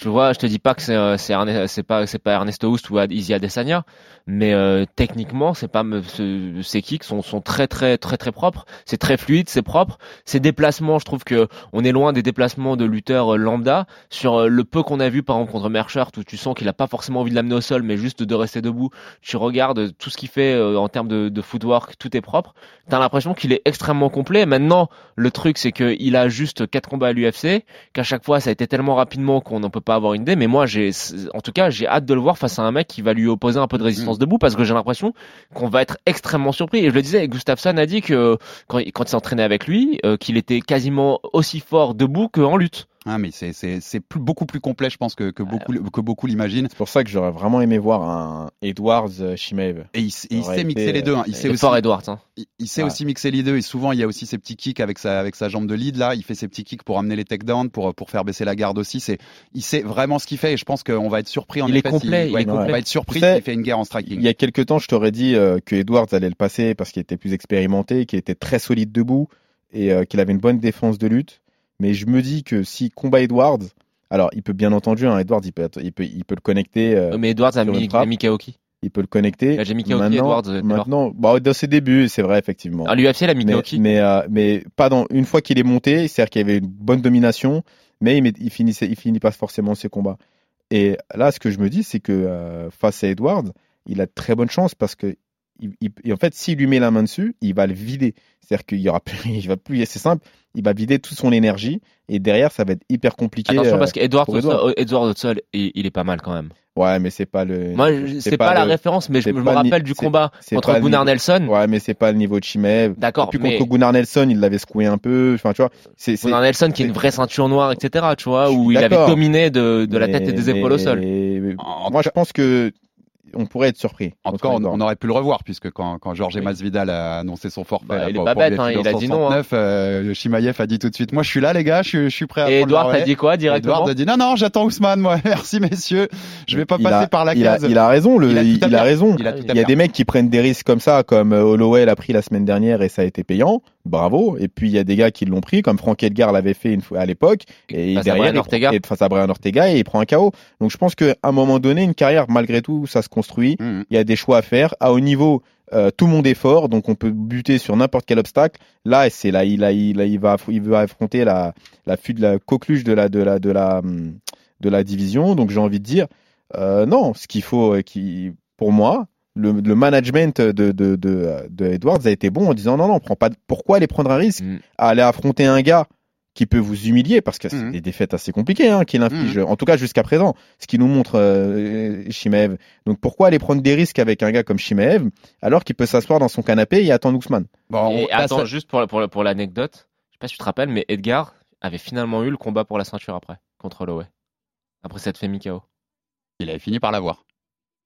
Tu vois, je te dis pas que c'est euh, c'est c'est pas c'est pas Ernesto Houst ou Izzy Adesanya, mais euh, techniquement, c'est pas ces kicks sont sont très très très très propres. C'est très fluide, c'est propre. Ces déplacements, je trouve que on est loin des déplacements de lutteurs euh, lambda. Sur euh, le peu qu'on a vu par exemple contre Merchert, où tu sens qu'il a pas forcément envie de l'amener au sol, mais juste de rester debout. Tu regardes tout ce qu'il fait en termes de, de footwork, tout est propre. T'as l'impression qu'il est extrêmement complet. Maintenant, le truc c'est que il a juste quatre combats à l'UFC, qu'à chaque fois ça a été tellement rapidement qu'on n'en peut pas avoir une idée. Mais moi, j'ai, en tout cas, j'ai hâte de le voir face à un mec qui va lui opposer un peu de résistance Mm. debout, parce que j'ai l'impression qu'on va être extrêmement surpris. Et je le disais, Gustafsson a dit que quand, il- quand il s'entraînait avec lui, euh, qu'il était quasiment aussi fort debout qu'en lutte. Ah, mais c'est c'est c'est plus beaucoup plus complet, je pense que que beaucoup que beaucoup l'imaginent. C'est pour ça que j'aurais vraiment aimé voir un Edwards euh, Shimaev. Et il, il sait mixer été, les deux. hein. Il euh, sait est aussi, fort Edwards. Hein. il, il sait Ouais. aussi mixer les deux. Et souvent, il y a aussi ses petits kicks avec sa avec sa jambe de lead là. Il fait ses petits kicks pour amener les takedowns, pour pour faire baisser la garde aussi. C'est il sait vraiment ce qu'il fait. Et je pense qu'on va être surpris en Il est effet. s'il- complet, il ouais, est On va être surpris s'il fait une guerre en striking. Il y a quelques temps, je t'aurais dit euh, que Edwards allait le passer parce qu'il était plus expérimenté, qu'il était très solide debout et euh, qu'il avait une bonne défense de lutte. Mais je me dis que si combat Edwards, alors il peut bien entendu, hein, Edwards, il peut, il peut, il peut le connecter. euh, Mais Edwards a mis, a mis Kaoki. il peut le connecter. Déjà mis Kaoki, maintenant, Edwards, euh, maintenant, dans ses débuts, c'est vrai effectivement. À l'UFC, il a mis mais, Kaoki. mais, euh, mais pas dans une fois qu'il est monté, c'est-à-dire qu'il y avait une bonne domination, mais il, met- il finissait, il finit pas forcément ses combats. Et là, ce que je me dis, c'est que euh, face à Edwards, il a de très bonnes chances parce que il, il- et en fait, s'il lui met la main dessus, il va le vider. C'est-à-dire qu'il y aura plus, il va plus, c'est simple, il va vider toute son énergie et derrière, ça va être hyper compliqué. Attention euh, parce sol, Edwards au sol, il, il est pas mal quand même. Ouais, mais c'est pas le. Moi, c'est pas, la le- référence, mais je me, rappelle du combat contre Gunnar Nelson. Ouais, mais c'est pas le niveau de Chimev. D'accord, Et puis mais- contre Gunnar Nelson, il l'avait secoué un peu. Enfin, tu vois, c'est. Gunnar Nelson qui est une vraie ceinture noire, etc. Tu vois, où il avait dominé de, de la Mais- tête et des épaules au sol. Moi, je pense que on pourrait être surpris. En tout cas, on, on aurait pu le revoir puisque quand, quand Georges Masvidal a annoncé son forfait Bah, là, il est pour- pas pour bête, hein, il a dit non, 269, euh, Chimaev a dit tout de suite, moi je suis là les gars, je, suis- je suis prêt à Et prendre le Edouard, t'as dit quoi directement Edouard a dit non non, j'attends Ousmane moi. (laughs) Merci messieurs, je vais pas il passer a, par la il a- case. il a raison, le, Il a il, raison. Il y a des mecs qui prennent des risques comme ça, comme euh, Holloway l'a pris la semaine dernière et ça a été payant. Bravo. Et puis il y a des gars qui l'ont pris, comme Frank Edgar l'avait fait une fois à l'époque. Et Face à derrière, Brian Ortega. et face à Brian Ortega et il prend un KO. Donc je pense qu'à un moment donné, une carrière, malgré tout, ça se construit. Mhm. Il y a des choix à faire. À haut niveau, euh, tout le monde est fort, donc on peut buter sur n'importe quel obstacle. Là, c'est là, il, il, va, il affronter la, la, fu- la coqueluche de la, de la, de la, de la division. Donc j'ai envie de dire, euh, non, ce qu'il faut, qui, pour moi, le, le management de, de, de, de Edwards a été bon en disant non, non, prends pas, pourquoi aller prendre un risque Mm. à aller affronter un gars qui peut vous humilier parce que c'est Mhm. des défaites assez compliquées hein, qu'il inflige, en tout cas jusqu'à présent, ce qui nous montre euh, Shimev. Donc pourquoi aller prendre des risques avec un gars comme Shimev alors qu'il peut s'asseoir dans son canapé et attendre Ousmane? Bon, Et on- attends, ça- juste pour, pour, pour l'anecdote, je sais pas si tu te rappelles, mais Edgar avait finalement eu le combat pour la ceinture après, contre Holloway. Après cette fait KO. il avait fini par l'avoir.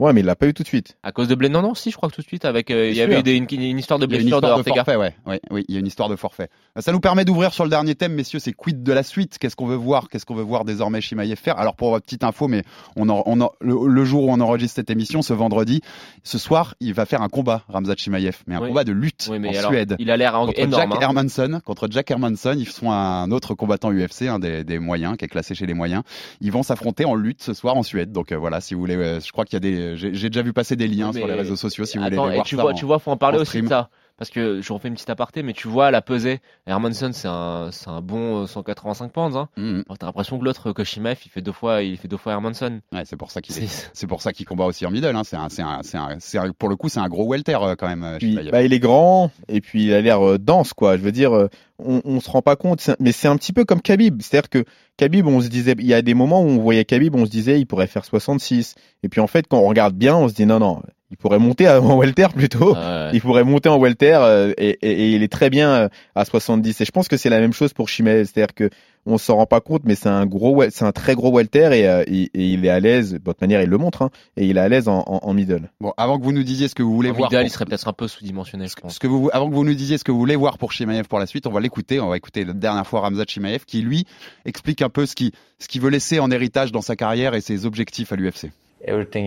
Ouais, mais il l'a pas eu tout de suite. À cause de blé. Non, non, si, je crois que tout de suite, avec, euh, il y avait sûr. eu des- une, une histoire de blessure de de forfait, ouais. ouais. Oui, il y a une histoire de forfait. Euh, Ça nous permet d'ouvrir sur le dernier thème, messieurs, c'est quid de la suite? Qu'est-ce qu'on veut voir? Qu'est-ce qu'on veut voir désormais Chimaev faire Alors pour votre petite info, mais on en- on en- le, le jour où on enregistre cette émission, ce vendredi, ce soir, il va faire un combat, Ramzat Chimaev, mais un Oui. combat de lutte Oui, mais en alors, Suède. il a l'air contre énorme. Jack hein. Hermanson, contre Jack Hermanson, ils sont un autre combattant UFC, un des, des moyens, qui est classé chez les moyens. Ils vont s'affronter en lutte ce soir en Suède. Donc euh, voilà, si vous voulez, euh, je crois qu'il y a des j'ai déjà vu passer des liens Mais- sur les réseaux sociaux si vous voulez les et voir tu ça vois, en- tu vois, faut en parler en aussi de ça. Parce que je refais une petite aparté, mais tu vois la pesée. Hermanson, c'est un, c'est un bon euh, 185 pounds. Hein. Mhm. Alors, T'as l'impression que l'autre, Koshimaev, il fait deux fois, il fait deux fois Hermanson. Ouais, c'est pour ça qu'il est- C'est- c'est pour ça qu'il combat aussi en middle. Hein. C'est un, c'est un, c'est un, c'est un- pour le coup, c'est un gros welter euh, quand même. euh, Puis, bah, il est grand et puis il a l'air euh, dense quoi. Je veux dire, euh, on, on se rend pas compte, mais c'est un petit peu comme Khabib. C'est-à-dire que Khabib, on se disait, il y a des moments où on voyait Khabib, on se disait, il pourrait faire 66. Et puis en fait, quand on regarde bien, on se dit non non, il pourrait monter (laughs) en welter plutôt. Ouais. Il pourrait monter en welter euh, et, et- et il est très bien euh, à 70. Et je pense que c'est la même chose pour Chimaev. C'est-à-dire que on s'en rend pas compte, mais c'est un gros, c'est un très gros welter et, euh, et- et il est à l'aise. De toute manière, il le montre, hein, et il est à l'aise en, en- en middle. Bon, avant que vous nous disiez ce que vous voulez En voir, middle, pour- il serait peut-être un peu sous-dimensionné, je pense. ce que vous, avant que vous nous disiez ce que vous voulez voir pour Chimaev pour la suite, on va l'écouter. On va écouter la dernière fois Ramzat Chimaev qui lui explique un peu ce qu'il ce qu'il veut laisser en héritage dans sa carrière et ses objectifs à l'UFC.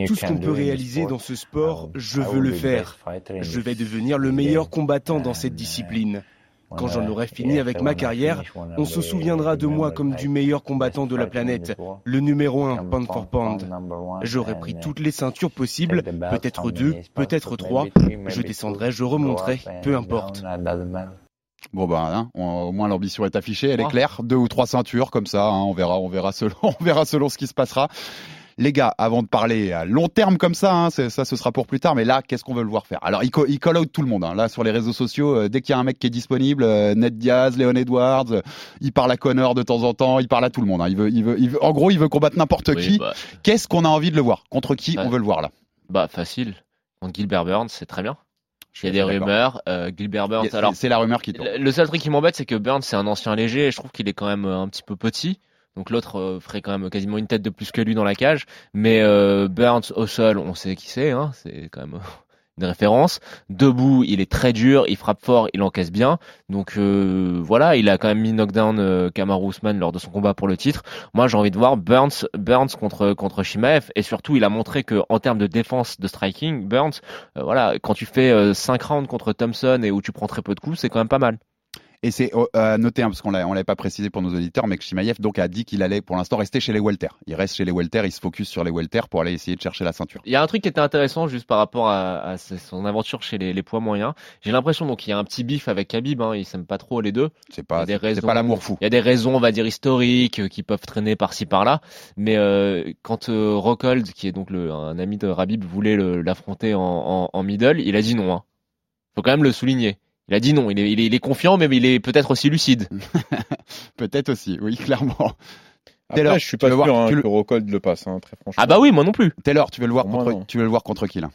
Tout ce qu'on peut réaliser dans ce sport, je veux le faire. Je vais devenir le meilleur combattant dans cette discipline. Quand j'en aurai fini avec ma carrière, on se souviendra de moi comme du meilleur combattant de la planète, le numéro un pound for pound. J'aurai pris toutes les ceintures possibles, peut-être deux, peut-être trois. Je descendrai, je remonterai, peu importe. Bon ben, hein, on- au moins l'ambition est affichée, elle est claire. Deux ou trois ceintures comme ça, hein, on verra, on verra selon, (laughs) on verra selon ce qui se passera. Les gars, avant de parler à long terme comme ça, hein, ça ce sera pour plus tard, mais là, qu'est-ce qu'on veut le voir faire? Alors, il, co- il call out tout le monde. hein. Là, sur les réseaux sociaux, euh, dès qu'il y a un mec qui est disponible, euh, Ned Diaz, Leon Edwards, euh, il parle à Connor de temps en temps, il parle à tout le monde. hein. Il veut, il veut, il veut- en gros, il veut combattre n'importe Oui, qui. bah, Qu'est-ce qu'on a envie de le voir? Contre qui on veut le voir là? Bah, facile. Contre Gilbert Burns, c'est très bien. Il y a des rumeurs. euh, Gilbert Burns, C'est- alors. C'est la rumeur qui tourne. Le seul truc qui m'embête, c'est que Burns, c'est un ancien léger et je trouve qu'il est quand même un petit peu petit. Donc l'autre euh, ferait quand même quasiment une tête de plus que lui dans la cage. Mais euh, Burns au sol, on sait qui c'est. Hein, c'est quand même euh, (laughs) une référence. Debout, il est très dur, il frappe fort, il encaisse bien. Donc euh, voilà, il a quand même mis knockdown euh, Kamaru Usman lors de son combat pour le titre. Moi, j'ai envie de voir Burns, Burns contre contre Shimaev et surtout, il a montré que en termes de défense, de striking, Burns, euh, voilà, quand tu fais 5 rounds contre Thompson et où tu prends très peu de coups, c'est quand même pas mal. Et c'est euh, à noter, hein, parce qu'on l'a- on l'avait pas précisé pour nos auditeurs, mais que Shimaev donc a dit qu'il allait pour l'instant rester chez les welter. Il reste chez les welter, il se focus sur les welter pour aller essayer de chercher la ceinture. Il y a un truc qui était intéressant juste par rapport à, à son aventure chez les, les poids moyens. J'ai l'impression donc qu'il y a un petit bif avec Khabib, hein, ils s'aiment pas trop les deux. C'est Il y pas, a des c'est raisons- pas l'amour fou. Il y a des raisons, on va dire historiques, euh, qui peuvent traîner par-ci par-là. Mais euh, quand euh, Rockhold, qui est donc le, un ami de Rabib, voulait l'affronter en, en, en middle, il a dit non. Hein. Faut quand même le souligner. Il a dit non. Il est, il est, il est confiant, mais il est peut-être aussi lucide. (laughs) Peut-être aussi, oui, clairement. Après, Taylor, je suis tu pas veux sûr voir- hein, tu le- que Rockhold le passe, hein, très franchement. Ah bah oui, moi non plus. Taylor, tu veux le voir moi, contre, tu veux le voir contre qui là?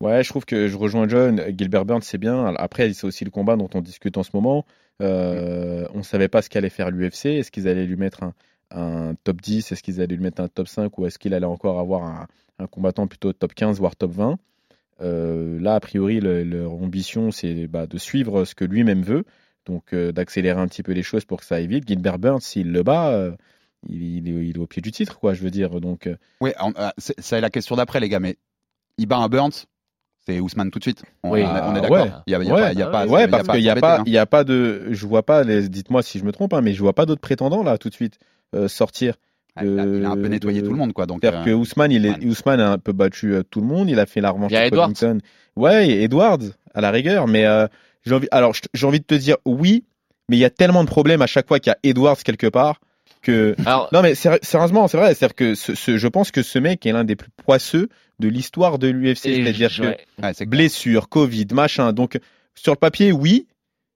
Ouais, je trouve que je rejoins John. Gilbert Burns, c'est bien. Après, c'est aussi le combat dont on discute en ce moment. Euh, on savait pas ce qu'allait faire l'UFC. Est-ce qu'ils allaient lui mettre un, un top 10 Est-ce qu'ils allaient lui mettre un top 5 Ou est-ce qu'il allait encore avoir un, un combattant plutôt top 15, voire top 20 Euh, Là, a priori, le- leur ambition, c'est bah, de suivre ce que lui-même veut. Donc, euh, d'accélérer un petit peu les choses pour que ça aille vite. Gilbert Burns, s'il le bat, euh, il, il est, il est au pied du titre, quoi, je veux dire. Donc, Oui, c'est la question d'après, les gars, mais il bat un Burns, c'est Ousmane tout de suite. On, Oui. on est- d'accord. ouais. Il y a, ouais, pas, a ouais, parce qu'il n'y a pas, hein. il a pas de, je vois pas, les- dites-moi si je me trompe, hein, mais je vois pas d'autres prétendants là tout de suite euh, sortir. Ah, il, a, il a un peu nettoyé de- tout le monde, quoi. Donc, C'est-à-dire euh, que Ousmane, il est, Ousmane a un peu battu euh, tout le monde. Il a fait la revanche Il y a Edwards. Ouais, Edwards à la rigueur, mais euh, j'ai envie, alors j'ai envie de te dire oui, mais il y a tellement de problèmes à chaque fois qu'il y a Edwards quelque part que Alors, non mais séri- sérieusement c'est vrai c'est-à-dire que ce, ce- je pense que ce mec est l'un des plus poisseux de l'histoire de l'UFC c'est-à-dire je- que ouais. blessure Covid machin donc sur le papier oui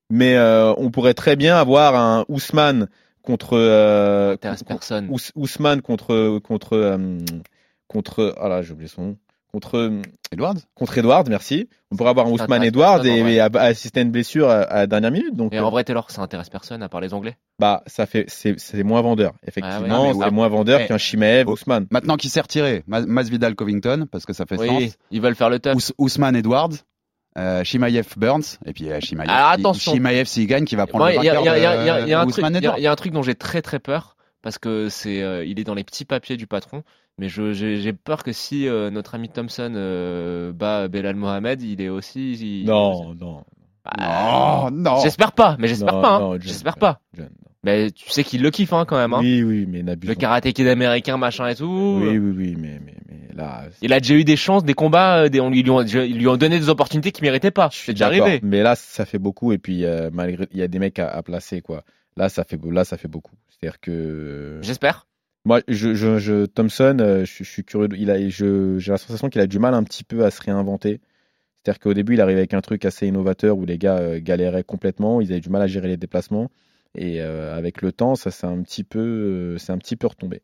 mais on pourrait très bien avoir un Ousmane contre euh, personne. Ous- Ousmane contre contre euh, contre ah là j'ai oublié son nom contre Edwards contre Edward merci on pourrait avoir un Ousmane Edward en et, assister à une blessure à, à la dernière minute donc Et euh, en vrai, Taylor, ça intéresse personne à part les Anglais. bah ça fait c'est moins vendeur effectivement Ah ouais. C'est moins vendeur Ouais. qu'un Shimaev Oh. Ousmane Maintenant qu'il s'est retiré, Ma- Masvidal Covington, parce que ça fait Oui, sens. ils veulent faire le tough. Ous- Ousmane Edwards. Euh, Shimaev Burns et puis euh, Shimaev. Shimaev s'il gagne qui va prendre Moi, le il y a, vainqueur il y a- un truc, dont j'ai très très peur parce que c'est, euh, il est dans les petits papiers du patron. Mais j'ai peur que si euh, notre ami Thompson euh, bat Belal Mohamed, il est aussi. il- non non Bah, Oh non. J'espère pas, mais j'espère Non, pas. hein. non, J'espère pas. John, non. Mais tu sais qu'il le kiffe hein, quand même. Hein. oui oui mais n'abuse Le karaté kid américain, machin et tout. oui oui oui mais mais, mais là, il a déjà eu des chances, des combats, des, on, ils, lui ont, ils lui ont donné des opportunités qu'il méritait pas. C'est déjà arrivé. Mais là, ça fait beaucoup et puis euh, malgré, il y a des mecs à, à, placer quoi. Là, ça fait, là, ça fait beaucoup. C'est-à-dire que. J'espère. Moi, je, je, je Thompson, euh, je, je, suis curieux. Il a, je, j'ai la sensation qu'il a du mal un petit peu à se réinventer. C'est-à-dire qu'au début, il arrivait avec un truc assez innovateur où les gars euh, galéraient complètement, ils avaient du mal à gérer les déplacements. Et euh, avec le temps, ça c'est un petit peu, euh, c'est un petit peu retombé.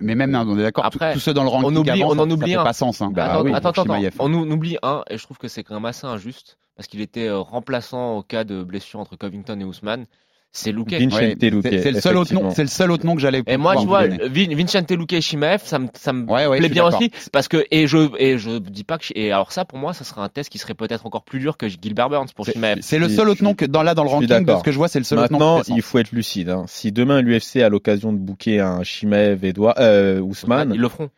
Mais, même, on est d'accord, Après, tous ceux dans le ranking on oublie, on en oublie ça un. fait pas sens. Hein. Bah, attends, oui, attends, attends, Chimaev. on oublie un, et je trouve que c'est quand même assez injuste, parce qu'il était euh, remplaçant au cas de blessure entre Covington et Ousmane. C'est Luque. Vincente Ouais, Luque, c'est le seul autre nom, c'est le seul autre nom que j'allais. Et moi, tu pouvoir vois, donner. Vin- Vincente Luque et Shimaev, ça me, ça me Ouais, ouais, je plaît bien aussi, parce que, et je, et je dis pas que, et alors ça, pour moi, ça serait un test qui serait peut-être encore plus dur que Gilbert Burns pour Shimaev. C'est le Je seul autre nom que dans là dans le je ranking de ce que je vois, c'est le seul autre nom. Maintenant, il faut être lucide. hein. Si demain l'UFC a l'occasion de booker un Shimaev Edouard, euh, Ousmane, Ils le feront.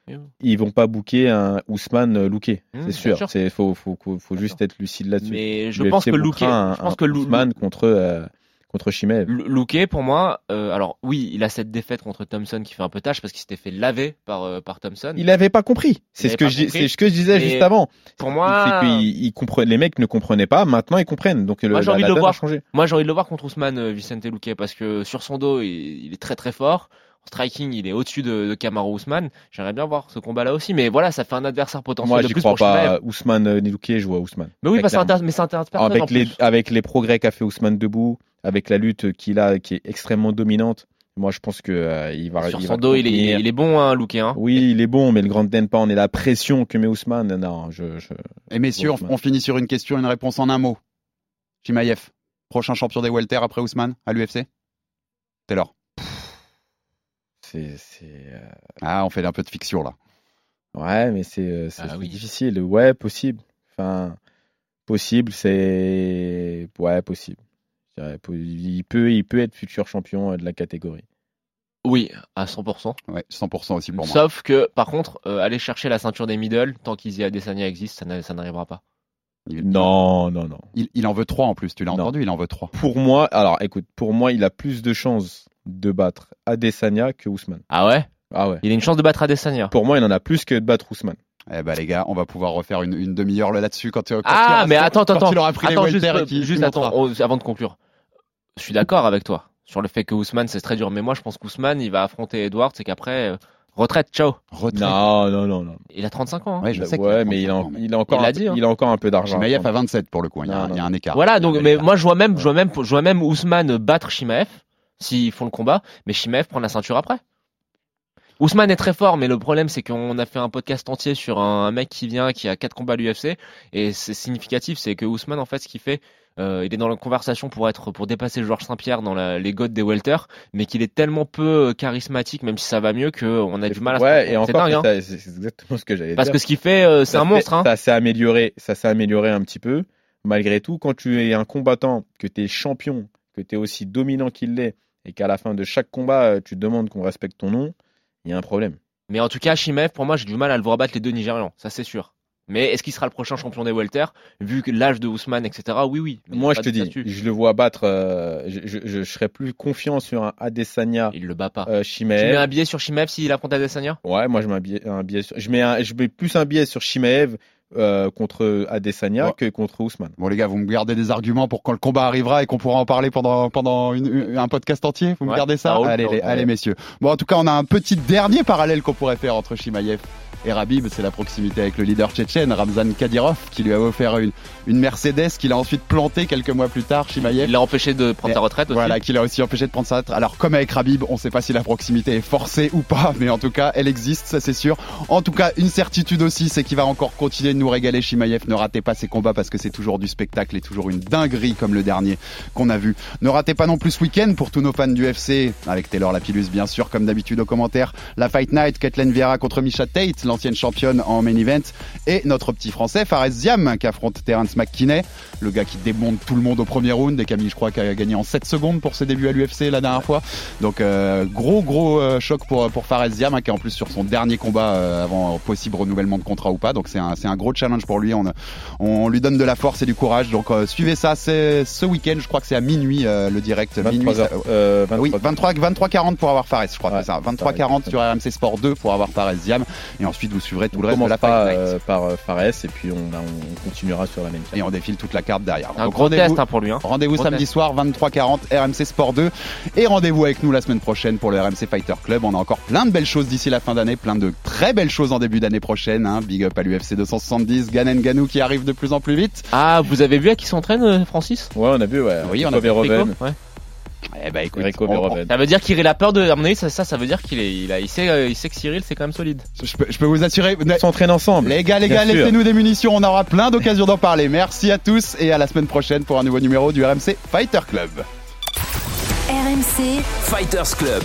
ils vont pas booker un Ousmane euh, Luque. Mmh, c'est bien sûr. sûr. C'est faut faut faut, faut juste être lucide là-dessus. Mais je pense que Luque, je pense que Ousmane contre euh, contre Shimaev. Lu- Luque, pour moi, euh, alors oui, il a cette défaite contre Thompson qui fait un peu tâche parce qu'il s'était fait laver par, euh, par Thompson. Il avait pas compris. C'est ce que je, c'est ce que je disais Et juste avant. Pour moi, C'est ils comprenaient- les mecs ne comprenaient pas. Maintenant, ils comprennent. Donc le, Moi, j'ai envie la de le voir. Moi, j'ai envie de le voir contre Ousmane euh, Vicente Luque parce que sur son dos, il, il est très très fort. En striking, il est au-dessus de, de Kamaru Ousmane. J'aimerais bien voir ce combat-là aussi. Mais voilà, ça fait un adversaire potentiel Moi, de plus crois pour Chimaev. pas. Ousmane euh, Luque, je vois Ousmane. Mais oui, bah, intéresse, mais ça intéresse personne en avec les avec les progrès qu'a fait Ousmane debout, avec la lutte qu'il a qui est extrêmement dominante. Moi, je pense que euh, il va. Sur il son va dos, il est, il est- est bon, hein, Luque. Hein. Oui, il est bon, mais le Grand Denpan et la pression que met Ousmane, non, je. je... Et messieurs, on, finit sur une question, une réponse en un mot. Chimaev, prochain champion des welter après Ousmane à l'UFC Taylor. C'est c'est. euh, Ah, on fait un peu de fiction là. Ouais, mais c'est euh, Ah oui. difficile. Ouais, possible. Enfin, possible, c'est ouais possible. Il peut, il peut être futur champion euh, de la catégorie. Oui, à 100%. Ouais, 100% aussi pour moi. Sauf que, par contre, euh, aller chercher la ceinture des middle, tant qu'Izzy Adesanya existe, ça n'a- ça n'arrivera pas. Il, Non, non, non. il, il en veut trois en plus, tu l'as entendu, il en veut trois. Pour moi, alors écoute, pour moi, il a plus de chances de battre Adesanya que Ousmane. Ah ouais? Ah ouais. Il a une chance de battre Adesanya. Pour moi, il en a plus que de battre Ousmane. Eh ben les gars, on va pouvoir refaire une, une demi-heure là-dessus quand, quand il Ah, aura- mais attends, quand attends, il aura pris attends, les juste, qu'il juste attends, on- avant de conclure. Je suis d'accord avec toi sur le fait que Ousmane c'est très dur, mais moi je pense qu'Ousmane il va affronter Edward, c'est qu'après euh, retraite, ciao. Non, non, non, non. Il a 35 ans. hein. Ouais, je sais a ouais, mais il a, 35 ans, mais- il a encore, Il dit, hein. il a encore un peu d'argent. Chimaev à 27 pour le coup, il y a, Non, un- il y a un écart. Voilà, donc a mais moi je vois même, je vois même, je vois même Ousmane battre Shimaev s'ils font le combat, mais Shimaev prend la ceinture après. Ousmane est très fort, mais le problème c'est qu'on a fait un podcast entier sur un, un mec qui vient, qui a quatre combats à l'UFC, et c'est significatif, c'est que Ousmane en fait ce qu'il fait, euh, il est dans la conversation pour être, pour dépasser Georges Saint-Pierre dans la, les godes des welter, mais qu'il est tellement peu euh, charismatique, même si ça va mieux, qu'on a du mal à. se Ouais, comprendre. et encore, dingue, hein. c'est exactement ce que j'allais dire. Parce que ce qu'il fait, euh, c'est un monstre. Hein. Ça s'est amélioré, ça s'est amélioré un petit peu. Malgré tout, quand tu es un combattant, que tu es champion, que tu es aussi dominant qu'il l'est, et qu'à la fin de chaque combat, euh, tu demandes qu'on respecte ton nom, il y a un problème. Mais en tout cas, Shimev, pour moi, j'ai du mal à le voir battre les deux Nigérians, ça c'est sûr. Mais est-ce qu'il sera le prochain champion des welter Vu que l'âge de Ousmane, etc. Oui, oui. Moi, je te dis, statut. je le vois battre. euh, je, je, je serais plus confiant sur un Adesanya. Il le bat pas. Euh, Tu mets un billet sur Shimev s'il affronte Adesanya? Ouais, moi je mets un billet, un billet sur- je mets un- je mets plus un billet sur Shimaev euh, contre Adesanya Ouais. que contre Ousmane. Bon les gars, vous me gardez des arguments pour quand le combat arrivera et qu'on pourra en parler pendant pendant une- une- un podcast entier? Vous me gardez ça? roule, Allez, les- allez messieurs. Bon en tout cas, on a un petit dernier parallèle qu'on pourrait faire entre Shimaev et Rabib, c'est la proximité avec le leader tchétchène Ramzan Kadyrov qui lui a offert une une Mercedes qu'il a ensuite plantée quelques mois plus tard. Shimaev. Il l'a empêché de prendre Et sa retraite aussi. Voilà, qui l'a aussi empêché de prendre sa retraite. Alors, comme avec Rabib, on sait pas si la proximité est forcée ou pas, mais en tout cas, elle existe, ça c'est sûr. En tout cas, une certitude aussi, c'est qu'il va encore continuer de nous régaler. Shimaev, ne ratez pas ses combats parce que c'est toujours du spectacle et toujours une dinguerie comme le dernier qu'on a vu. Ne ratez pas non plus ce week-end pour tous nos fans du FC, avec Taylor Lapillus bien sûr, comme d'habitude aux commentaires, la Fight Night, Kathleen Vieira contre Misha Tate, l'ancienne championne en main event, et notre petit français, Fares Ziam, qui affronte Terence McKinney, le gars qui démonte tout le monde au premier round, et Camille, je crois, qui a gagné en 7 secondes pour ses débuts à l'UFC la dernière fois. Donc, euh, gros, gros euh, choc pour, pour Fares Ziam, hein, qui est en plus sur son dernier combat euh, avant possible renouvellement de contrat ou pas. Donc, c'est un, un gros gros challenge pour lui. On, on lui donne de la force et du courage. Donc suivez ça. C'est ce week-end. Je crois que c'est à minuit le direct. 23 minuit. heures, euh, 23 oui, 23 23 40 pour avoir Fares. Je crois que c'est ça. 23 40 sur RMC Sport 2 pour avoir Fares Diam. Et ensuite vous suivrez tout on le reste de la commencera, Fight Night. euh, par euh, Fares et puis on, on continuera sur la même Et on défile toute la carte derrière. Un Donc, gros rendez-vous- test hein, pour lui. Hein. Rendez-vous Gros samedi test. soir 23h40 RMC Sport 2 et rendez-vous avec nous la semaine prochaine pour le RMC Fighter Club. On a encore plein de belles choses d'ici la fin d'année, plein de très belles choses en début d'année prochaine. Hein. Big up à l'UFC 270, Ganen Ganou qui arrive de plus en plus vite. Ah, vous avez vu à qui s'entraîne euh, Francis? Ouais, on a vu, ouais. Oui, on a Rico vu. Ouais. Eh ben écoute, Rico on- Verhoeven. Ça veut dire qu'il a peur de. À mon avis, ça, ça, ça veut dire qu'il est, il a, il sait, euh, il sait que Cyril c'est quand même solide. je, peux, je peux vous assurer, Ils s'entraînent ensemble. les gars, les Bien gars, laissez-nous des munitions. On aura plein d'occasions d'en parler. Merci à tous et à la semaine prochaine pour un nouveau numéro du RMC Fighter Club. RMC, Fighters Club.